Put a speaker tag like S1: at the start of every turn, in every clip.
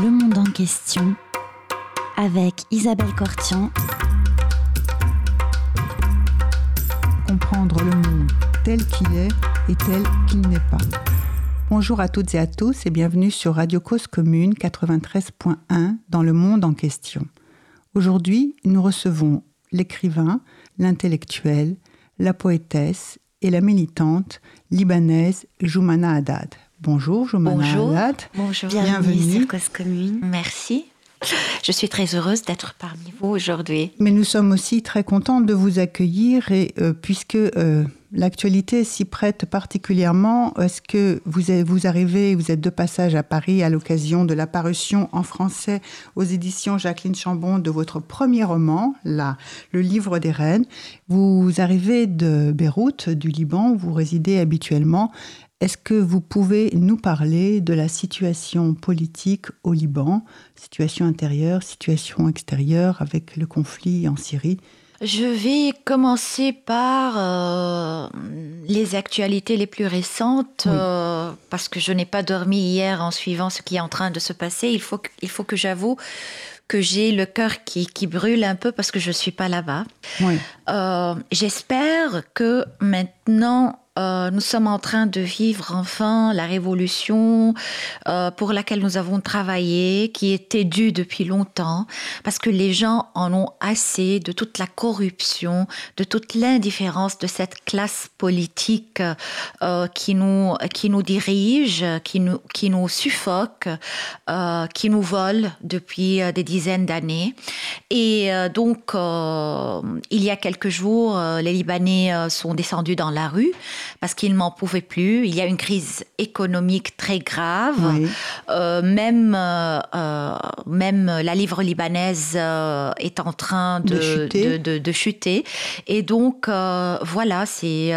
S1: Le monde en question avec Isabelle Cortian.
S2: Comprendre le monde tel qu'il est et tel qu'il n'est pas. Bonjour à toutes et à tous et bienvenue sur Radio Cause Commune 93.1 dans le monde en question. Aujourd'hui, nous recevons l'écrivain, l'intellectuel, la poétesse et la militante libanaise Joumana Haddad. Bonjour Joumana
S3: Bonjour.
S2: Haddad.
S3: Bonjour.
S1: Bienvenue sur Cause Commune.
S3: Merci. Je suis très heureuse d'être parmi vous aujourd'hui.
S2: Mais nous sommes aussi très contents de vous accueillir et euh, puisque euh, l'actualité s'y prête particulièrement, est-ce que vous, vous arrivez, vous êtes de passage à Paris à l'occasion de l'apparition en français aux éditions Jacqueline Chambon de votre premier roman, là, Le Livre des Reines. Vous arrivez de Beyrouth, du Liban, où vous résidez habituellement. Est-ce que vous pouvez nous parler de la situation politique au Liban, situation intérieure, situation extérieure avec le conflit en Syrie?
S3: Je vais commencer par euh, les actualités les plus récentes,
S2: Oui.
S3: euh, parce que je n'ai pas dormi hier en suivant ce qui est en train de se passer. Il faut que, il faut que j'avoue que j'ai le cœur qui, qui brûle un peu parce que je ne suis pas là-bas.
S2: Oui.
S3: Euh, J'espère que maintenant, euh, nous sommes en train de vivre enfin la révolution euh, pour laquelle nous avons travaillé, qui était due depuis longtemps, parce que les gens en ont assez de toute la corruption, de toute l'indifférence de cette classe politique euh, qui, nous, qui nous dirige, qui nous, qui nous suffoque, qui nous vole depuis des dizaines d'années. Et donc, il y a quelques jours, les Libanais sont descendus dans la rue parce qu'ils n'en pouvaient plus. Il y a une crise économique très grave.
S2: Oui.
S3: Euh, même, euh, euh, même la livre libanaise est en train de,
S2: De chuter.
S3: de- de- chuter. Et donc, voilà, c'est.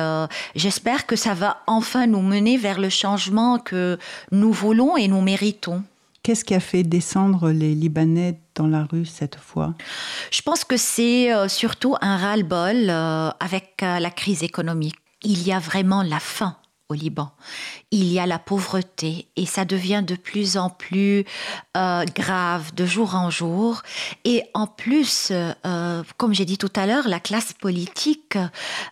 S3: J'espère que ça va enfin nous mener vers le changement que nous voulons et nous méritons.
S2: Qu'est-ce qui a fait descendre les Libanais dans la rue cette fois?
S3: Je pense que c'est surtout un ras-le-bol avec la crise économique. Il y a vraiment la faim au Liban. Il y a la pauvreté et ça devient de plus en plus euh, grave de jour en jour. Et en plus, euh, comme j'ai dit tout à l'heure, la classe politique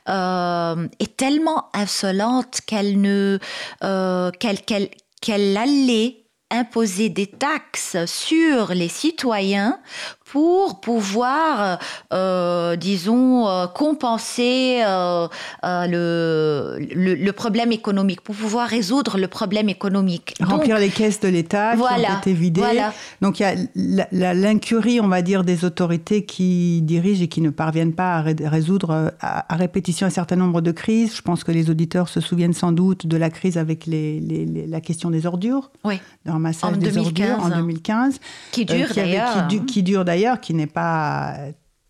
S3: euh, est tellement insolente qu'elle ne, qu'elle, qu'elle, qu'elle allait imposer des taxes sur les citoyens pour pouvoir, euh, disons, euh, compenser euh, euh, le, le, le problème économique, pour pouvoir résoudre le problème économique. Donc,
S2: Remplir les caisses de l'État qui ont
S3: voilà,
S2: été vidées.
S3: voilà.
S2: Donc il y a l'incurie, on va dire, des autorités qui dirigent et qui ne parviennent pas à ré- résoudre à, à répétition un certain nombre de crises. Je pense que les auditeurs se souviennent sans doute de la crise avec les- les- les- la question des ordures,
S3: oui,
S2: ramassage
S3: En
S2: des
S3: 2015.
S2: ordures en 2015.
S3: qui dure d'ailleurs.
S2: qui, du- qui dure d'ailleurs, qui n'est pas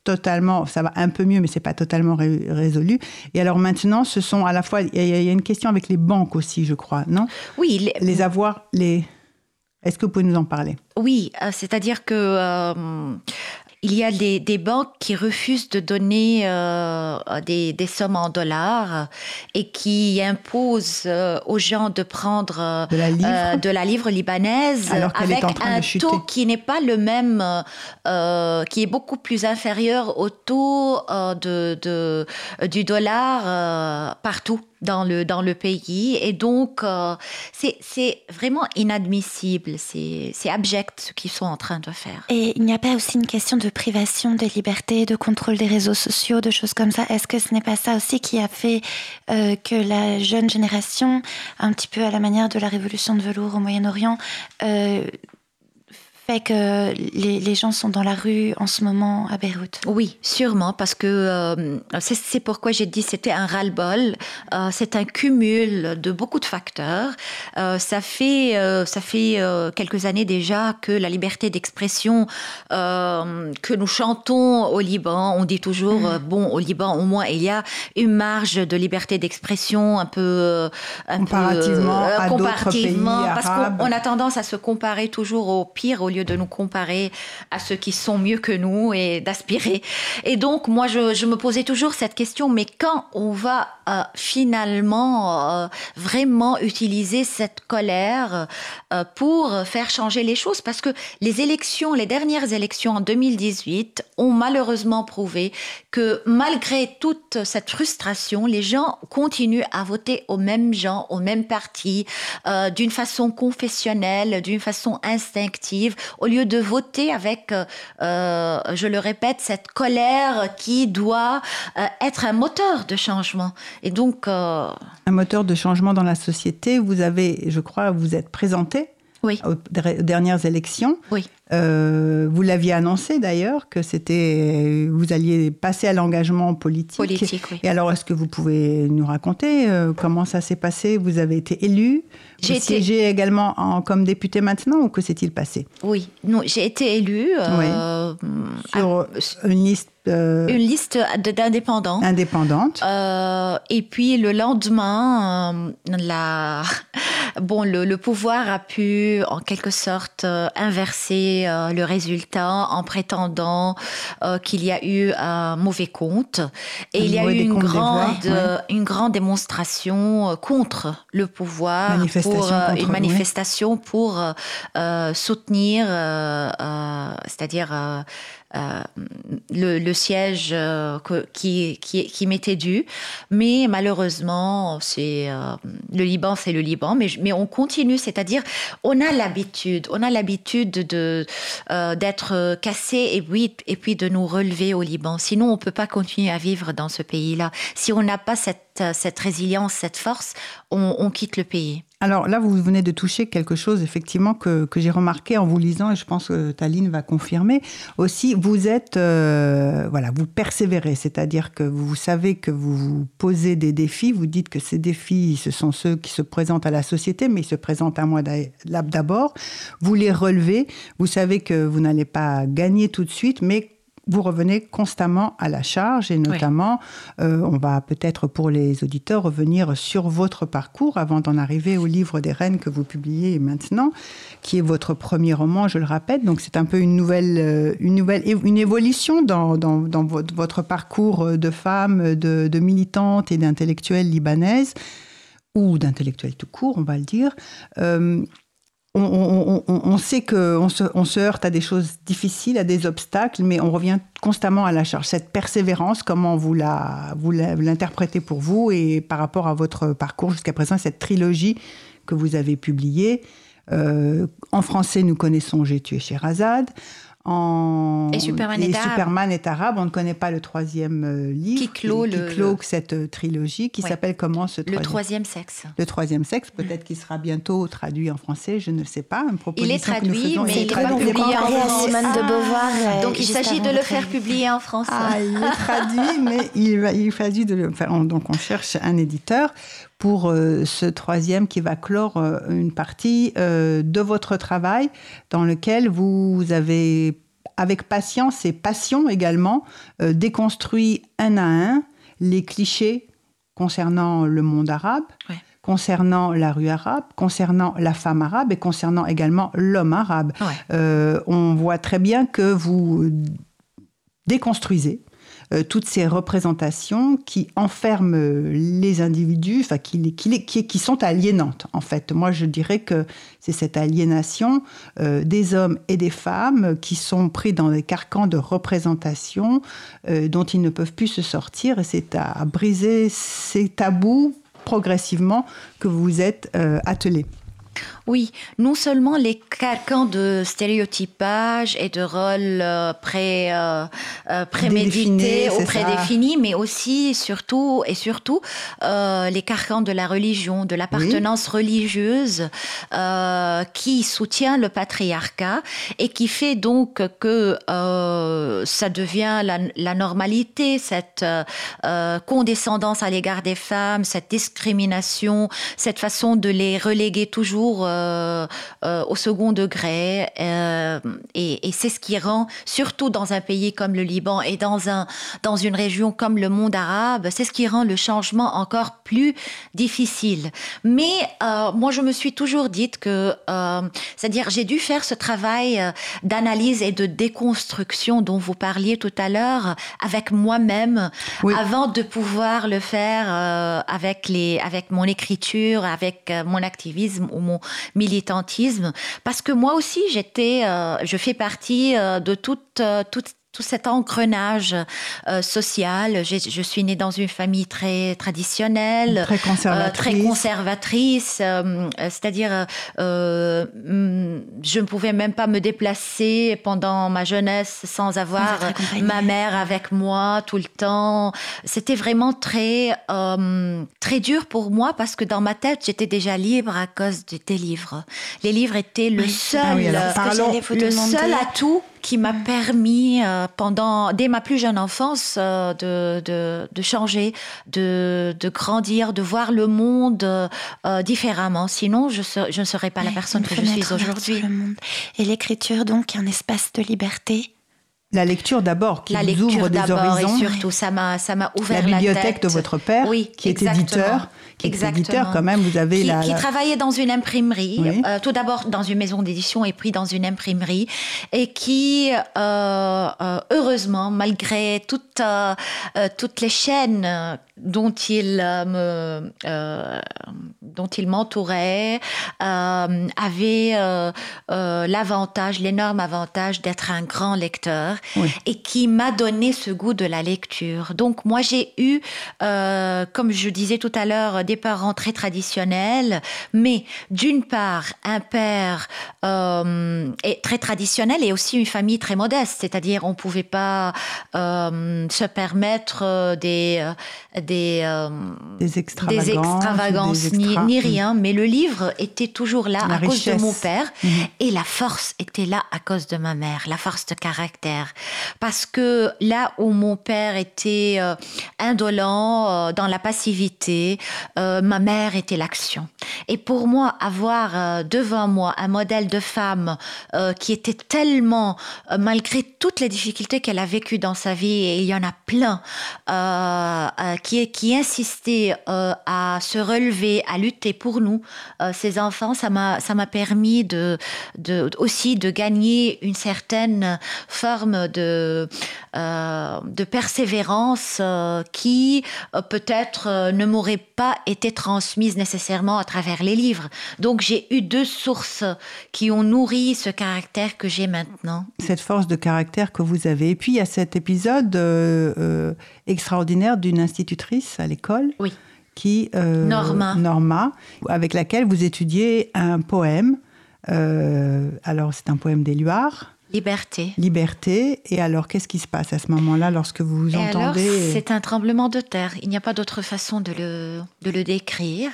S2: totalement, ça va un peu mieux, mais c'est pas totalement ré- résolu. Et alors maintenant, ce sont à la fois, il y, a- il y a une question avec les banques aussi, je crois, non?
S3: Oui, les-
S2: Les avoirs, les. Est-ce que vous pouvez nous en parler?
S3: Oui, euh, c'est-à-dire que euh, il y a des, des banques qui refusent de donner euh, des, des sommes en dollars et qui imposent euh, aux gens de prendre euh,
S2: De la livre
S3: de la livre libanaise avec un taux qui n'est pas le même, qui est beaucoup plus inférieur au taux de, de- du dollar partout dans le, dans le pays. Et donc, euh, c'est vraiment inadmissible, c'est c'est abject ce qu'ils sont en train de faire.
S1: Et il n'y a pas aussi une question de privation des libertés, de contrôle des réseaux sociaux, de choses comme ça Est-ce que ce n'est pas ça aussi qui a fait euh, que la jeune génération, un petit peu à la manière de la révolution de velours au Moyen-Orient, euh, fait que les, les gens sont dans la rue en ce moment à Beyrouth?
S3: Oui, sûrement, parce que euh, c'est pourquoi j'ai dit c'était un ras-le-bol. Euh, c'est un cumul de beaucoup de facteurs. Euh, ça fait, euh, ça fait euh, quelques années déjà que la liberté d'expression euh, que nous chantons au Liban, on dit toujours, euh, bon, au Liban, au moins, il y a une marge de liberté d'expression un peu... un
S2: Comparativement
S3: euh,
S2: à
S3: comparativement,
S2: pays
S3: Parce
S2: arabes.
S3: qu'on on a tendance à se comparer toujours au pire, au lieu de nous comparer à ceux qui sont mieux que nous et d'aspirer. Et donc, moi, je, me posais toujours cette question, mais quand on va euh, finalement euh, vraiment utiliser cette colère euh, pour faire changer les choses? Parce que les élections, les dernières élections en 2018 ont malheureusement prouvé que malgré toute cette frustration, les gens continuent à voter aux mêmes gens, aux mêmes partis, d'une façon confessionnelle, d'une façon instinctive, au lieu de voter avec, euh, euh, je le répète, cette colère qui doit euh, être un moteur de changement. Et donc... un
S2: moteur de changement dans la société. Vous avez, je crois, vous êtes présenté
S3: oui.
S2: aux dernières élections.
S3: Oui.
S2: Euh, vous l'aviez annoncé d'ailleurs que c'était vous alliez passer à l'engagement politique.
S3: Politique, oui.
S2: Et alors, est-ce que vous pouvez nous raconter euh, comment ça s'est passé? Vous avez été élu. J'ai siégé également en, comme député maintenant ou que s'est-il passé?
S3: Oui, non, j'ai été élu
S2: euh, sur une liste.
S3: Une liste d'indépendants.
S2: Indépendante.
S3: et puis le lendemain, la bon, le, pouvoir a pu en quelque sorte inverser euh, le résultat en prétendant euh, qu'il y a eu un mauvais compte. Et il y a eu une grande, une grande démonstration euh, contre le pouvoir, pour, une manifestation pour soutenir, c'est-à-dire euh, le, siège euh, qui, qui, qui m'était dû. Mais malheureusement, c'est euh, le Liban, c'est le Liban. Mais, mais on continue, c'est-à-dire on a l'habitude, on a l'habitude de d'être cassé et et puis de nous relever au Liban. Sinon, on peut pas continuer à vivre dans ce pays-là. Si on n'a pas cette, cette résilience, cette force, on, on quitte le pays.
S2: Alors là, vous venez de toucher quelque chose, effectivement, que, j'ai remarqué en vous lisant, et je pense que Taline va confirmer. Aussi, vous êtes, euh, voilà, vous persévérez, c'est-à-dire que vous savez que vous vous posez des défis, vous dites que ces défis, ce sont ceux qui se présentent à la société, mais ils se présentent à moi d'abord. Vous les relevez, vous savez que vous n'allez pas gagner tout de suite, mais vous revenez constamment à la charge et notamment, euh, on va peut-être pour les auditeurs revenir sur votre parcours avant d'en arriver au livre des reines que vous publiez maintenant, qui est votre premier roman, je le rappelle. Donc c'est un peu une nouvelle, euh, une nouvelle, une évolution dans, dans, votre, parcours de femme, de, de militante et d'intellectuelle libanaise ou d'intellectuelle tout court, on va le dire. Euh, on, sait qu'on se, on se heurte à des choses difficiles, à des obstacles, mais on revient constamment à la charge. Cette persévérance, comment vous la, vous l'interprétez pour vous et par rapport à votre parcours jusqu'à présent, cette trilogie que vous avez publiée. Euh, en français, nous connaissons J'ai tué Sherazade
S3: en... Et Superman, est, arabe.
S2: Superman est arabe. On ne connaît pas le troisième euh, livre
S3: qui clôt,
S2: cette euh, trilogie, qui s'appelle comment ce
S3: troisième Le troisième? sexe.
S2: Le troisième sexe, peut-être qu'il sera bientôt traduit en français, je ne sais pas. Une
S3: il est traduit, mais il n'est pas
S1: publié en français. Simone de Beauvoir.
S3: Ah. Donc il s'agit de le faire publier en français.
S2: Ah, il est traduit, mais il, il s'agit de le faire. Donc on cherche un éditeur pour euh, ce troisième qui va clore euh, une partie euh, de votre travail dans lequel vous avez, avec patience et passion également, déconstruit un à un les clichés concernant le monde arabe. concernant la rue arabe, concernant la femme arabe et concernant également l'homme arabe. on voit très bien que vous déconstruisez euh, toutes ces représentations qui enferment les individus, enfin qui, sont aliénantes en fait. Moi je dirais que c'est cette aliénation euh, des hommes et des femmes qui sont pris dans des carcans de représentation euh, dont ils ne peuvent plus se sortir et c'est à briser ces tabous progressivement que vous vous êtes attelés.
S3: Oui, non seulement les carcans de stéréotypage et de rôles euh, pré, euh, euh, prémédités ou prédéfinis, mais aussi, surtout, et surtout, les carcans de la religion, de l'appartenance religieuse qui soutient le patriarcat et qui fait donc que ça devient la, la normalité, cette condescendance à l'égard des femmes, cette discrimination, cette façon de les reléguer toujours au second degré. et, et c'est ce qui rend, surtout dans un pays comme le Liban et dans, un, dans une région comme le monde arabe, c'est ce qui rend le changement encore plus difficile. Mais moi, je me suis toujours dit que, c'est-à-dire, j'ai dû faire ce travail d'analyse et de déconstruction dont vous parliez tout à l'heure avec moi-même avant de pouvoir le faire euh, avec, les, avec mon écriture, avec euh, mon activisme ou mon militantisme. Parce que moi aussi, j'étais, euh, je fais partie de toute, toute tout cet engrenage euh, social. Je suis née dans une famille très traditionnelle,
S2: très conservatrice.
S3: Euh, très conservatrice euh, C'est-à-dire, je ne pouvais même pas me déplacer pendant ma jeunesse sans avoir ma mère avec moi tout le temps. C'était vraiment très, très dur pour moi parce que dans ma tête, j'étais déjà libre à cause des livres. Les livres étaient le seul,
S2: ah
S3: le seul atout qui m'a permis, euh, pendant, dès ma plus jeune enfance, euh, de, de, de, changer, de, de, grandir, de voir le monde euh, différemment. Sinon, je, je, ne serais pas la personne que je suis aujourd'hui.
S1: Et l'écriture, donc, un espace de liberté
S2: la lecture d'abord, qui vous ouvre des horizons.
S3: Et surtout, ça m'a, ça m'a ouvert la
S2: bibliothèque de votre père,
S3: oui,
S2: qui est éditeur, qui est éditeur quand même. Vous avez
S3: qui,
S2: la,
S3: qui travaillait dans une imprimerie, euh, tout d'abord dans une maison d'édition et puis dans une imprimerie, et qui, euh, euh, heureusement, malgré toutes toutes les chaînes dont il me, dont il m'entourait, avait l'avantage, l'énorme avantage d'être un grand lecteur et qui m'a donné ce goût de la lecture. Donc moi j'ai eu, euh, comme je disais tout à l'heure, des parents très traditionnels, mais d'une part un père euh, très traditionnel et aussi une famille très modeste, c'est-à-dire on pouvait pas euh, se permettre des des,
S2: des extravagances,
S3: ni, ni, rien, mais le livre était toujours là à cause de mon père mhm. et la force était là à cause de ma mère, la force de caractère. Parce que là où mon père était euh, indolent, euh, dans la passivité, euh, ma mère était l'action. Et pour moi, avoir devant moi un modèle de femme qui était tellement, malgré toutes les difficultés qu'elle a vécues dans sa vie, et il y en a plein, qui, qui insistait à se relever, à lutter pour nous, ces enfants, ça m'a, permis de, de, aussi de gagner une certaine forme de, euh, de persévérance euh, qui euh, peut-être ne m'aurait pas été transmise nécessairement à travers les livres. Donc j'ai eu deux sources qui ont nourri ce caractère que j'ai maintenant.
S2: Cette force de caractère que vous avez. Et puis il y a cet épisode extraordinaire d'une institutrice à l'école.
S3: Oui.
S2: Qui,
S3: Norma.
S2: Norma, avec laquelle vous étudiez un poème. alors c'est un poème d'Éluard.
S3: Liberté.
S2: Liberté. Et alors, qu'est-ce qui se passe à ce moment-là lorsque vous vous entendez
S3: C'est un tremblement de terre. Il n'y a pas d'autre façon de le, de le décrire.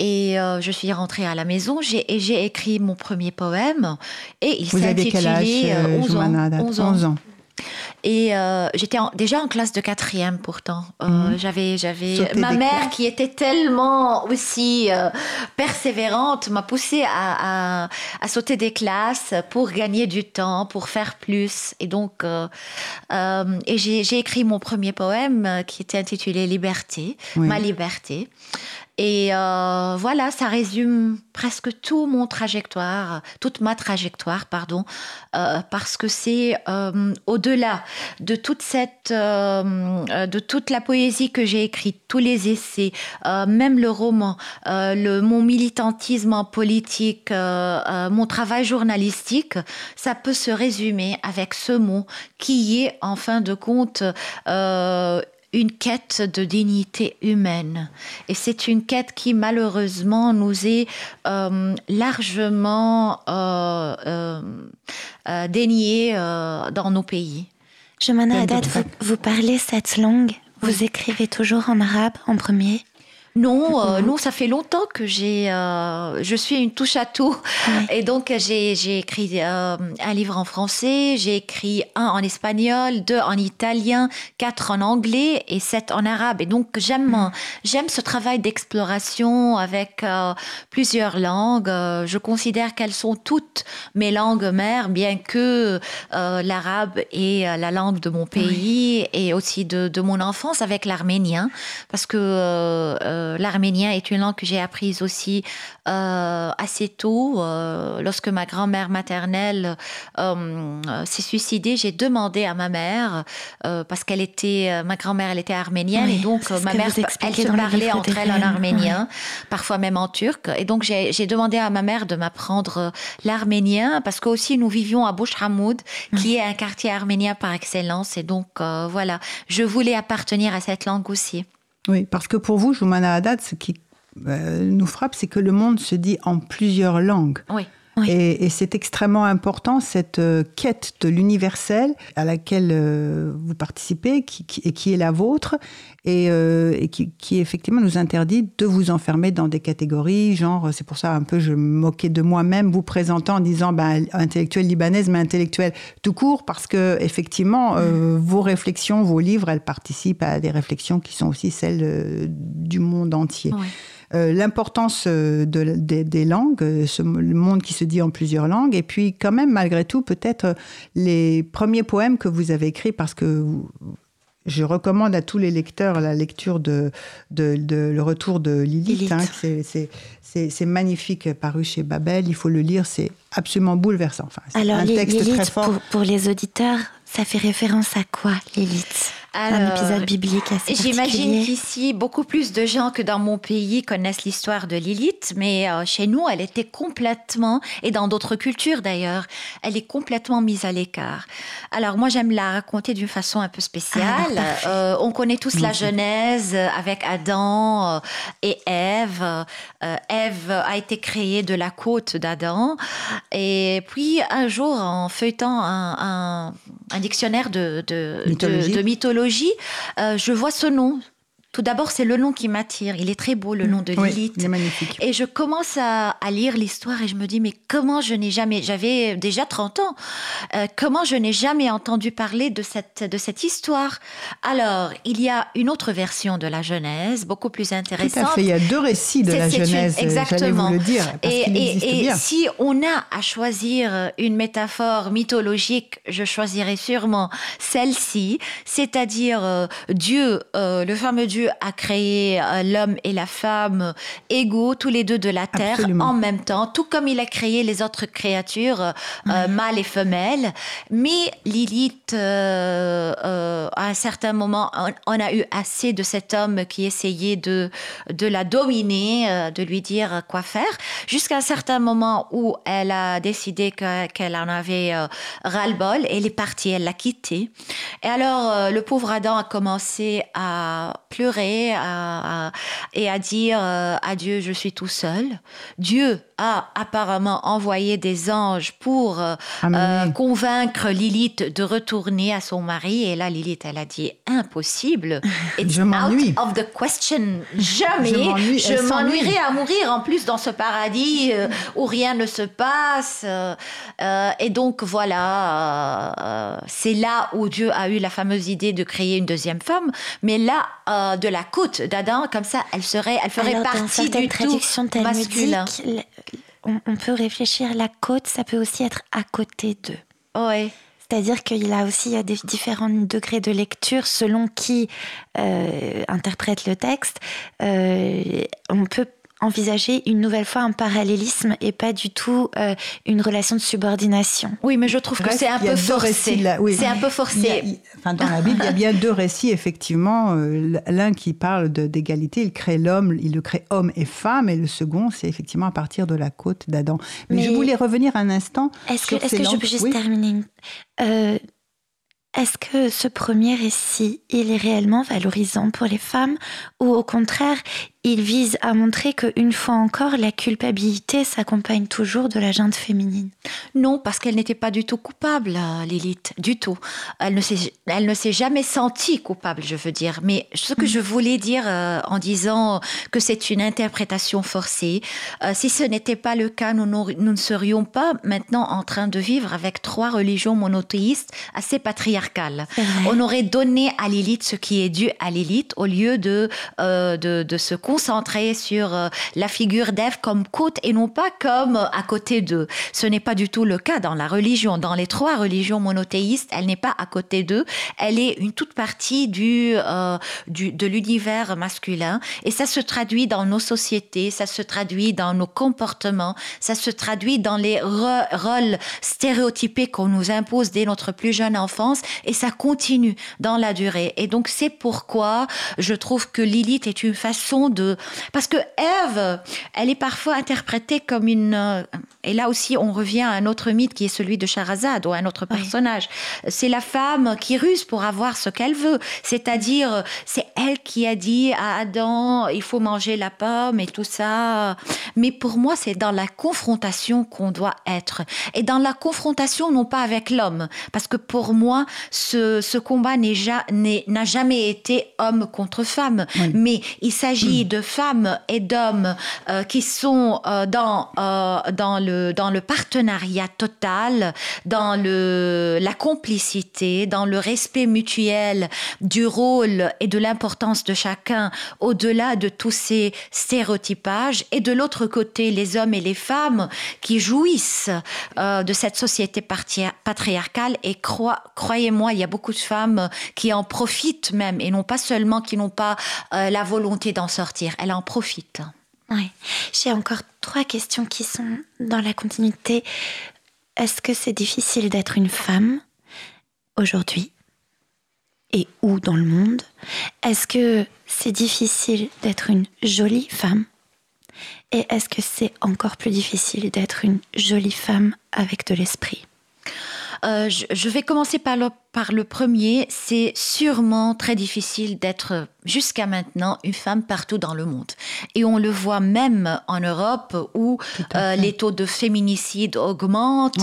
S3: Et euh, je suis rentrée à la maison et j'ai écrit mon premier poème. Et il s'est intitulé 11 euh, ans. 11 ans. 11 ans. Et euh, j'étais déjà en classe de quatrième pourtant. Euh, mhm. J'avais, j'avais ma mère qui était tellement aussi euh, persévérante m'a poussée à, à, à, sauter des classes pour gagner du temps, pour faire plus. Et donc, et j'ai écrit mon premier poème qui était intitulé Liberté, ma liberté. Et euh, voilà, ça résume presque tout mon trajectoire, toute ma trajectoire, pardon, euh, parce que c'est euh, au-delà de toute cette, de toute la poésie que j'ai écrite, tous les essais, même le roman, le, mon militantisme en politique, mon travail journalistique, ça peut se résumer avec ce mot qui est, en fin de compte, une quête de dignité humaine. Et c'est une quête qui malheureusement nous est euh, largement euh, euh, déniée dans nos pays.
S1: Jemana Haddad, vous, vous, parlez cette langue? Vous écrivez toujours en arabe en premier?
S3: Non, euh, non, ça fait longtemps que j'ai, euh, je suis une touche à tout, et donc j'ai, j'ai écrit euh, un livre en français, j'ai écrit un en espagnol, deux en italien, quatre en anglais et sept en arabe. Et donc j'aime, mm. j'aime ce travail d'exploration avec plusieurs langues. je considère qu'elles sont toutes mes langues mères, bien que l'arabe est la langue de mon pays et aussi de, de mon enfance avec l'arménien, parce que l'arménien est une langue que j'ai apprise aussi euh, assez tôt. Euh, lorsque ma grand-mère maternelle s'est suicidée, j'ai demandé à ma mère, parce qu'elle était, ma grand-mère, elle était arménienne, et donc ma mère, elle se parlait entre elles en arménien, parfois même en turc. Et donc j'ai demandé à ma mère de m'apprendre l'arménien, parce que aussi nous vivions à Bouch Hamoud, qui est un quartier arménien par excellence. Et donc voilà, je voulais appartenir à cette langue aussi.
S2: Oui, parce que pour vous, Joumana Haddad, ce qui euh, nous frappe, c'est que le monde se dit en plusieurs langues.
S3: Oui.
S2: Et, c'est extrêmement important, cette euh, quête de l'universel à laquelle euh, vous participez qui, et qui est la vôtre, et, euh, qui, effectivement nous interdit de vous enfermer dans des catégories, genre, c'est pour ça un peu je me moquais de moi-même, vous présentant en disant ben, intellectuelle libanaise, mais intellectuelle tout court, parce que effectivement, vos réflexions, vos livres, elles participent à des réflexions qui sont aussi celles du monde entier. Euh, l'importance euh, des langues, euh, ce, le monde qui se dit en plusieurs langues, et puis quand même, malgré tout, peut-être les premiers poèmes que vous avez écrits, parce que je recommande à tous les lecteurs la lecture de, Le Retour de Lilith. Hein, c'est magnifique, paru chez Babel. Il faut le lire, c'est absolument bouleversant. Enfin,
S1: Alors, un texte très fort. Pour, pour les auditeurs, ça fait référence à quoi, Lilith? Un épisode biblique assez
S3: J'imagine qu'ici, beaucoup plus de gens que dans mon pays connaissent l'histoire de Lilith, mais euh, chez nous, elle était complètement, et dans d'autres cultures d'ailleurs, elle est complètement mise à l'écart. Alors moi, j'aime la raconter d'une façon un peu spéciale. Ah, euh, on connaît tous la Genèse avec Adam euh, et Ève. Ève a été créée de la côte d'Adam. Et puis un jour, en feuilletant un, dictionnaire de, de mythologie, euh, je vois ce nom tout d'abord, c'est le nom qui m'attire. Il est très beau, le nom de Lilith.
S2: il est magnifique.
S3: Et je commence à, lire l'histoire et je me dis, mais comment je n'ai jamais, j'avais déjà 30 ans, euh, comment je n'ai jamais entendu parler de cette, de cette histoire? Alors, il y a une autre version de la Genèse, beaucoup plus intéressante.
S2: Tout à fait, il y a deux récits de la Genèse, exactement. vous le dire.
S3: et, et, si on a à choisir une métaphore mythologique, je choisirais sûrement celle-ci, c'est-à-dire euh, Dieu, euh, le fameux Dieu a créé euh, l'homme et la femme égaux, tous les deux de la terre, en même temps, tout comme il a créé les autres créatures, euh, euh, mâles et femelles. Mais Lilith, à un certain moment, on, a eu assez de cet homme qui essayait de, de la dominer, de lui dire quoi faire, jusqu'à un certain moment où elle a décidé qu'elle en avait ras-le-bol, elle est partie, elle l'a quitté. Et alors, le pauvre Adam a commencé à pleurer et à dire euh, à Dieu, je suis tout seul. Dieu a apparemment envoyé des anges pour euh, euh, convaincre Lilith de retourner à son mari. Et là, Lilith, elle a dit impossible.
S2: It's je m'ennuie.
S3: Out of the question. Jamais. je m'ennuierai à mourir en plus dans ce paradis où rien ne se passe. et donc voilà, c'est là où Dieu a eu la fameuse idée de créer une deuxième femme. Mais là, de la côte d'Adam, comme ça, elle serait, elle ferait partie du tout masculin.
S1: On, on, peut réfléchir, la côte, ça peut aussi être à côté d'eux.
S3: Ouais.
S1: C'est-à-dire qu'il a aussi y a des différents degrés de lecture selon qui euh, interprète le texte. Euh, on peut envisager une nouvelle fois un parallélisme et pas du tout euh, une relation de subordination.
S3: Oui, mais je trouve que c'est un, peu forcé. C'est un peu forcé.
S2: enfin, dans la Bible, il y a bien deux récits, effectivement. Euh, l'un qui parle d'égalité, il crée l'homme, il le crée homme et femme, et le second, c'est effectivement à partir de la côte d'Adam. Mais, je voulais revenir un instant.
S1: Est-ce que, est que je peux juste terminer euh, est-ce que ce premier récit, il est réellement valorisant pour les femmes ou au contraire, il vise à montrer qu'une fois encore, la culpabilité s'accompagne toujours de la junte féminine.
S3: Non, parce qu'elle n'était pas du tout coupable, euh, Lilith, du tout. Elle ne s'est, elle ne s'est jamais sentie coupable, je veux dire. Mais ce que je voulais dire euh, en disant que c'est une interprétation forcée, euh, si ce n'était pas le cas, nous, nous, ne serions pas maintenant en train de vivre avec trois religions monothéistes assez patriarcales. On aurait donné à Lilith ce qui est dû à Lilith au lieu de, de, de se concentrer sur euh, la figure d'Ève comme côte et non pas comme euh, à côté d'eux. Ce n'est pas du tout le cas dans la religion. Dans les trois religions monothéistes, elle n'est pas à côté d'eux. Elle est une toute partie du, euh, du de l'univers masculin et ça se traduit dans nos sociétés, ça se traduit dans nos comportements, ça se traduit dans les rôles stéréotypés qu'on nous impose dès notre plus jeune enfance et ça continue dans la durée. Et donc c'est pourquoi je trouve que Lilith est une façon de parce que Ève, elle est parfois interprétée comme une... Euh, et là aussi, on revient à un autre mythe qui est celui de Charazade ou un autre personnage. C'est la femme qui ruse pour avoir ce qu'elle veut. C'est-à-dire, c'est elle qui a dit à Adam, il faut manger la pomme et tout ça. Mais pour moi, c'est dans la confrontation qu'on doit être. Et dans la confrontation, non pas avec l'homme. Parce que pour moi, ce, ce combat n'a jamais été homme contre femme. Mais il s'agit de femmes et d'hommes euh, qui sont euh, dans, euh, dans, le, dans le partenariat total, dans le, la complicité, dans le respect mutuel du rôle et de l'importance de chacun au-delà de tous ces stéréotypages. Et de l'autre côté, les hommes et les femmes qui jouissent de cette société patriarcale. Et croyez-moi, il y a beaucoup de femmes qui en profitent même et non pas seulement qui n'ont pas la volonté d'en sortir elle en profite.
S1: Oui. J'ai encore trois questions qui sont dans la continuité. Est-ce que c'est difficile d'être une femme aujourd'hui et où dans le monde? Est-ce que c'est difficile d'être une jolie femme? Et est-ce que c'est encore plus difficile d'être une jolie femme avec de l'esprit?
S3: Euh, je, vais commencer par le, par le premier. C'est sûrement très difficile d'être jusqu'à maintenant une femme partout dans le monde. Et on le voit même en Europe où euh, les taux de féminicide augmentent.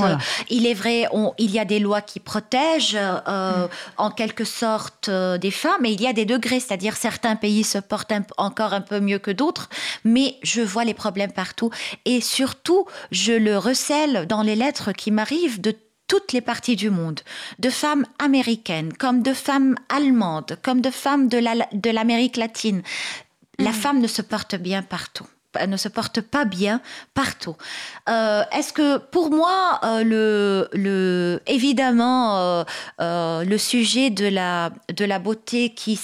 S3: Il est vrai, on, il y a des lois qui protègent euh, mm. en quelque sorte des femmes, mais il y a des degrés, c'est-à-dire certains pays se portent encore un peu mieux que d'autres, mais je vois les problèmes partout. Et surtout, je le recèle dans les lettres qui m'arrivent de toutes les parties du monde, de femmes américaines, comme de femmes allemandes, comme de femmes de l'Amérique latine. La mm. femme ne se porte bien partout ne se porte pas bien partout. Euh, est-ce que pour moi, euh, le, le, évidemment, euh, le sujet de la, de la beauté qui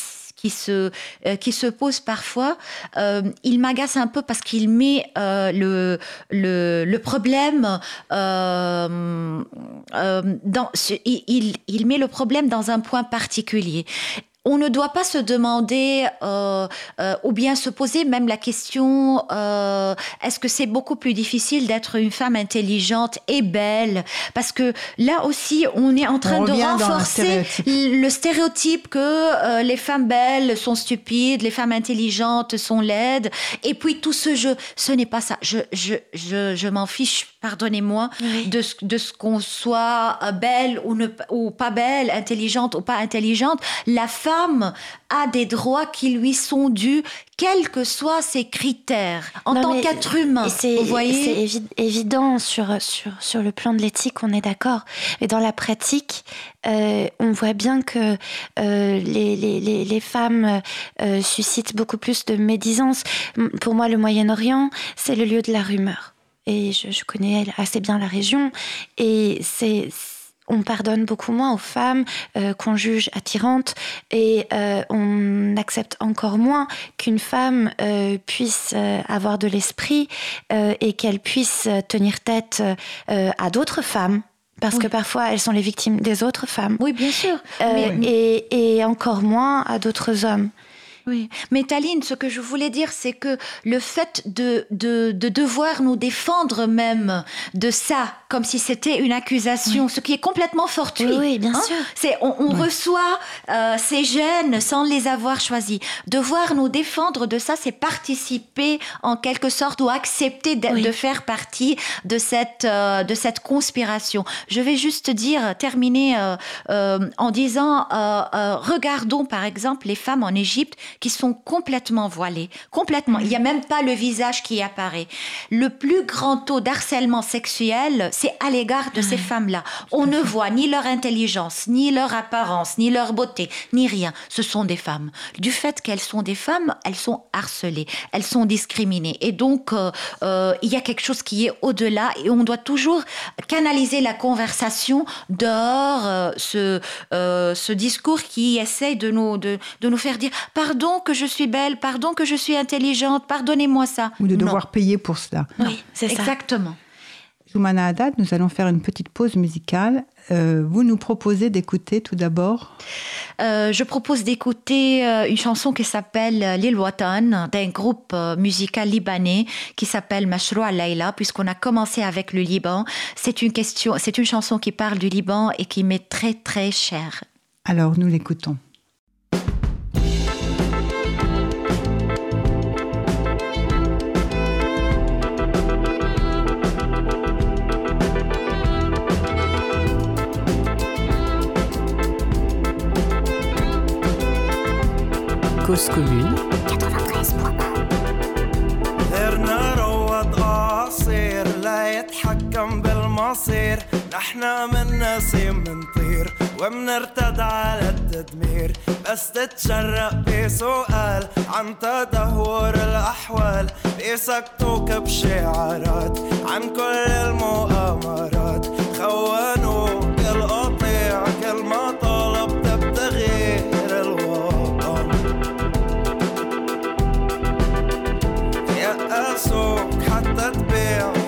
S3: qui se, euh, qui se pose parfois, euh, il m'agace un peu parce qu'il met euh, le, le, le, problème dans, il, il, met le problème dans un point particulier on ne doit pas se demander euh, euh, ou bien se poser même la question euh, est-ce que c'est beaucoup plus difficile d'être une femme intelligente et belle? Parce que là aussi on est en train de renforcer le stéréotype, que les femmes belles sont stupides les femmes intelligentes sont laides. Et puis tout ce jeu ce n'est pas ça. Je je je, je m'en fiche pardonnez-moi de, de ce qu'on soit belle ou, ne, ou pas belle intelligente ou pas intelligente. La femme femme a des droits qui lui sont dus, quels que soient ses critères, en tant qu'être humain.
S1: C'est évident sur, sur, sur le plan de l'éthique, on est d'accord. Mais dans la pratique, euh, on voit bien que euh, les, les, les, femmes euh, suscitent beaucoup plus de médisance. Pour moi, le Moyen-Orient, c'est le lieu de la rumeur. Et je, je connais assez bien la région. Et c'est on pardonne beaucoup moins aux femmes euh, qu'on juge attirantes et euh, on accepte encore moins qu'une femme euh, puisse avoir de l'esprit et qu'elle puisse tenir tête à d'autres femmes. Parce que parfois, elles sont les victimes des autres femmes.
S3: Oui, bien sûr.
S1: Et, et, encore moins à d'autres hommes.
S3: Oui, mais Taline, ce que je voulais dire, c'est que le fait de, de, devoir nous défendre même de ça, comme si c'était une accusation, ce qui est complètement fortuit.
S1: Oui, bien hein, sûr.
S3: C'est on, reçoit euh, ces gènes sans les avoir choisis. Devoir nous défendre de ça, c'est participer en quelque sorte ou accepter de, faire partie de cette euh, de cette conspiration. Je vais juste dire, terminer euh, en disant, regardons par exemple les femmes en Égypte qui sont complètement voilées, complètement. Il n'y a même pas le visage qui apparaît. Le plus grand taux d'harcèlement sexuel, c'est à l'égard de ces femmes-là. On ne voit ni leur intelligence, ni leur apparence, ni leur beauté, ni rien. Ce sont des femmes. Du fait qu'elles sont des femmes, elles sont harcelées, elles sont discriminées. Et donc, euh, euh, il y a quelque chose qui est au-delà et on doit toujours canaliser la conversation dehors euh, ce, ce discours qui essaye de nous, de, de nous faire dire pardon pardon que je suis belle, pardon que je suis intelligente, pardonnez-moi ça.
S2: Ou de devoir payer pour cela.
S3: Oui, c'est ça. Exactement.
S2: Zoumana Haddad, nous allons faire une petite pause musicale. Euh, vous nous proposez d'écouter tout d'abord
S3: euh, Je propose d'écouter euh, une chanson qui s'appelle L'île Watan d'un groupe musical libanais qui s'appelle Mashroua Laila puisqu'on a commencé avec le Liban. C'est une question, c'est une chanson qui parle du Liban et qui m'est très très chère.
S2: Alors nous l'écoutons.
S4: Cause commune. 93.1 غيرنا روض قصير لا يتحكم بالمصير. نحنا من نسيم منطير ومنرتد على التدمير. بس تتشرق بسؤال عن تدهور الأحوال. بيسكتوك بشعارات عن كل المؤامرات. خوانوك القطيع so cut that bill.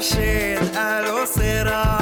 S4: Rashid al-Osera.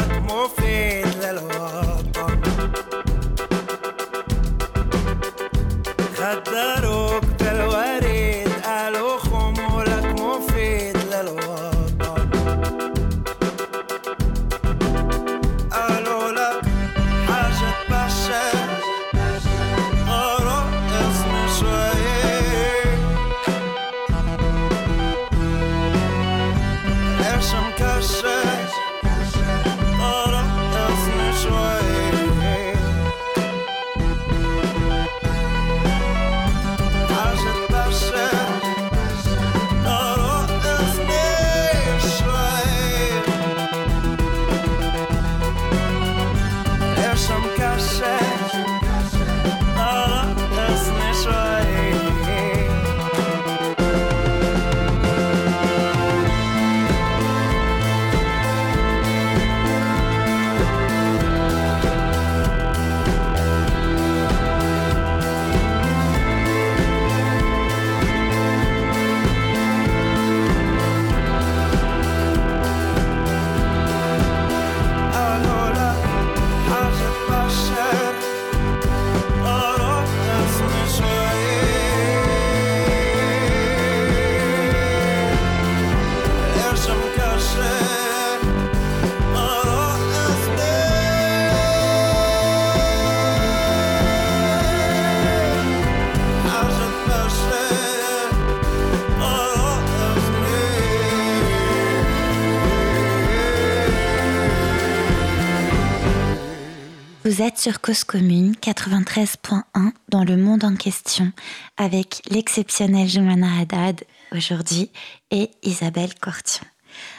S1: Vous êtes sur Cause Commune 93.1 dans le monde en question avec l'exceptionnelle Joumana Haddad aujourd'hui et Isabelle Cortion.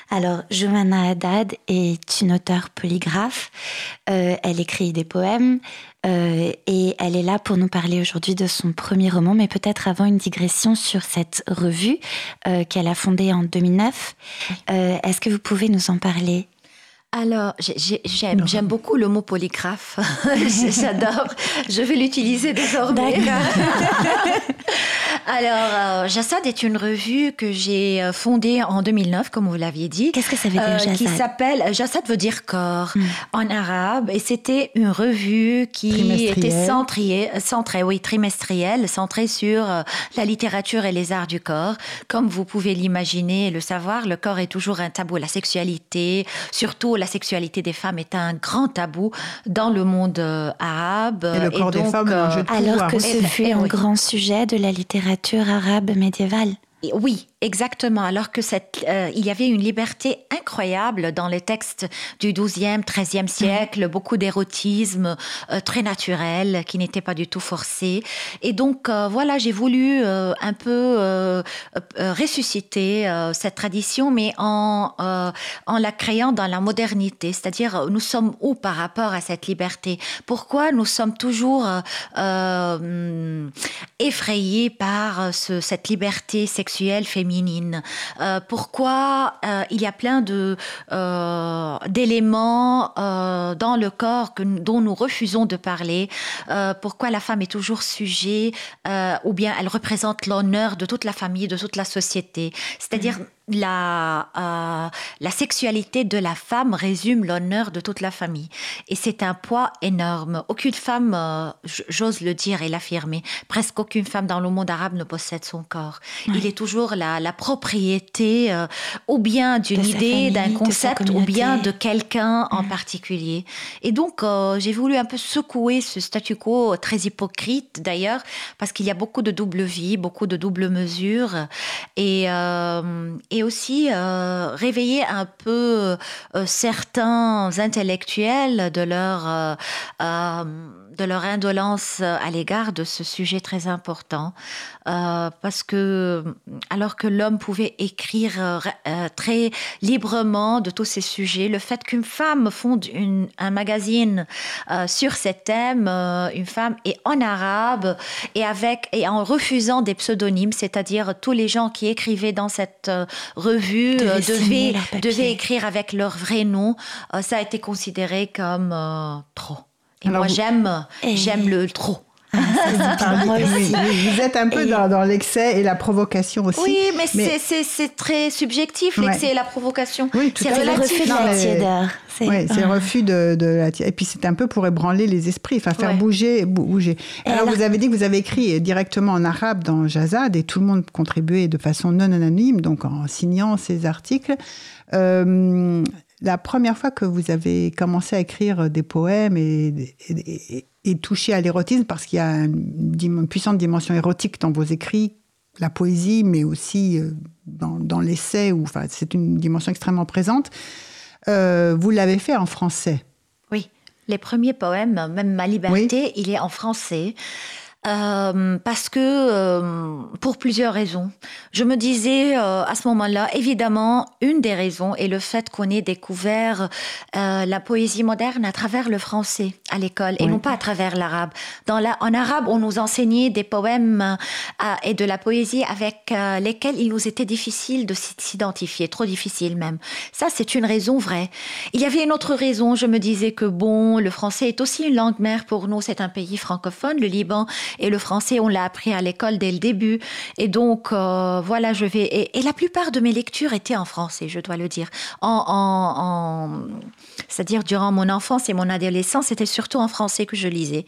S1: Alors, Joumana Haddad est une auteure polygraphe. Euh, elle écrit des poèmes euh, et elle est là pour nous parler aujourd'hui de son premier roman, mais peut-être avant une digression sur cette revue euh, qu'elle a fondée en 2009. Euh, Est-ce que vous pouvez nous en parler
S3: Alors, j'ai- j'ai- j'aime beaucoup le mot polygraphe. J'adore. Je vais l'utiliser désormais. Alors, euh, Jassad est une revue que j'ai euh, fondée en 2009, comme vous l'aviez dit.
S1: Qu'est-ce que ça veut dire,
S3: Euh, Qui
S1: Jassad?
S3: s'appelle Jassad veut dire corps
S1: Hmm.
S3: en arabe et c'était une revue qui était centrée, centrée, oui, trimestrielle, centrée sur la littérature et les arts du corps. Comme vous pouvez l'imaginer et le savoir, le corps est toujours un tabou. La sexualité, surtout la sexualité des femmes, est un grand tabou dans le monde euh, arabe.
S2: Et le corps des
S3: donc,
S2: femmes,
S3: euh,
S1: Alors que ce fut
S3: eh
S1: un
S3: oui.
S1: grand sujet de la littérature arabe médiévale.
S3: Et Oui, exactement. Alors que cette, euh, il y avait une liberté incroyable dans les textes du XIIe, XIIIe siècle, beaucoup d'érotisme euh, très naturel, qui n'était pas du tout forcé. Et donc, euh, voilà, j'ai voulu un peu ressusciter cette tradition, mais en, en la créant dans la modernité. C'est-à-dire, nous sommes où par rapport à cette liberté? Pourquoi nous sommes toujours effrayés par ce- cette liberté sexuelle féminine Euh, Pourquoi euh, il y a plein de euh, d'éléments dans le corps que, dont nous refusons de parler. Pourquoi la femme est toujours sujet ou bien elle représente l'honneur de toute la famille, de toute la société. C'est-à-dire la, euh, la sexualité de la femme résume l'honneur de toute la famille. Et c'est un poids énorme. Aucune femme, euh, j'ose le dire et l'affirmer, presque aucune femme dans le monde arabe ne possède son corps. Il est toujours la, la propriété euh, ou bien d'une idée, d'un concept, ou bien de quelqu'un en particulier. Et donc, j'ai voulu un peu secouer ce statu quo très hypocrite d'ailleurs, parce qu'il y a beaucoup de double vie, beaucoup de double mesure, et, aussi euh, réveiller un peu euh, certains intellectuels de leur, euh, de leur indolence à l'égard de ce sujet très important. Euh, parce que alors que l'homme pouvait écrire euh, euh, très librement de tous ces sujets, le fait qu'une femme fonde une- un magazine euh, sur ces thèmes, euh, une femme et en arabe et avec et en refusant des pseudonymes, c'est-à-dire tous les gens qui écrivaient dans cette euh, revue
S1: Devaient
S3: euh, devaient, écrire avec leur vrai nom, euh, ça a été considéré comme euh, trop. Et
S2: Alors
S3: moi
S2: vous-
S3: j'aime
S1: Et-
S3: j'aime le trop.
S2: Ah,
S1: Moi aussi.
S2: vous êtes un peu
S1: Et-
S2: dans, dans l'excès et la provocation aussi.
S3: Oui, mais,
S2: Mais-
S3: c'est- c'est c'est très subjectif,
S2: Ouais.
S3: l'excès et la provocation.
S2: Oui, tout
S3: c'est
S1: le
S3: relatif.
S1: refus de
S2: Non,
S1: la tiédeur.
S2: Oui, c'est le refus de, de la ti- Et puis c'est un peu pour ébranler les esprits, enfin faire
S3: Ouais.
S2: bouger, bou- bouger.
S1: Et
S2: alors,
S1: alors-
S2: vous avez dit que vous avez écrit directement en arabe dans Jazad et tout le monde contribuait de façon non anonyme, donc en signant ces articles. Euh, la première fois que vous avez commencé à écrire des poèmes et, et, et- et toucher à l'érotisme, parce qu'il y a une, puissante dimension érotique dans vos écrits, la poésie, mais aussi euh, dans, dans l'essai, où enfin, c'est une dimension extrêmement présente. Euh, vous l'avez fait en français.
S3: Oui, les premiers poèmes, même Ma liberté, il est en français. Euh, parce que euh, pour plusieurs raisons. Je me disais euh, à ce moment-là, évidemment, une des raisons est le fait qu'on ait découvert euh, la poésie moderne à travers le français à l'école et
S2: Oui.
S3: non pas à travers l'arabe. Dans la, en arabe, on nous enseignait des poèmes euh, et de la poésie avec lesquels il nous était difficile de s'identifier, trop difficile même. Ça, c'est une raison vraie. Il y avait une autre raison. Je me disais que bon, le français est aussi une langue mère pour nous. C'est un pays francophone, le Liban, et le français, on l'a appris à l'école dès le début. Et donc, euh, voilà, je vais. Et, la plupart de mes lectures étaient en français, je dois le dire. En, en- c'est-à-dire durant mon enfance et mon adolescence, c'était surtout en français que je lisais.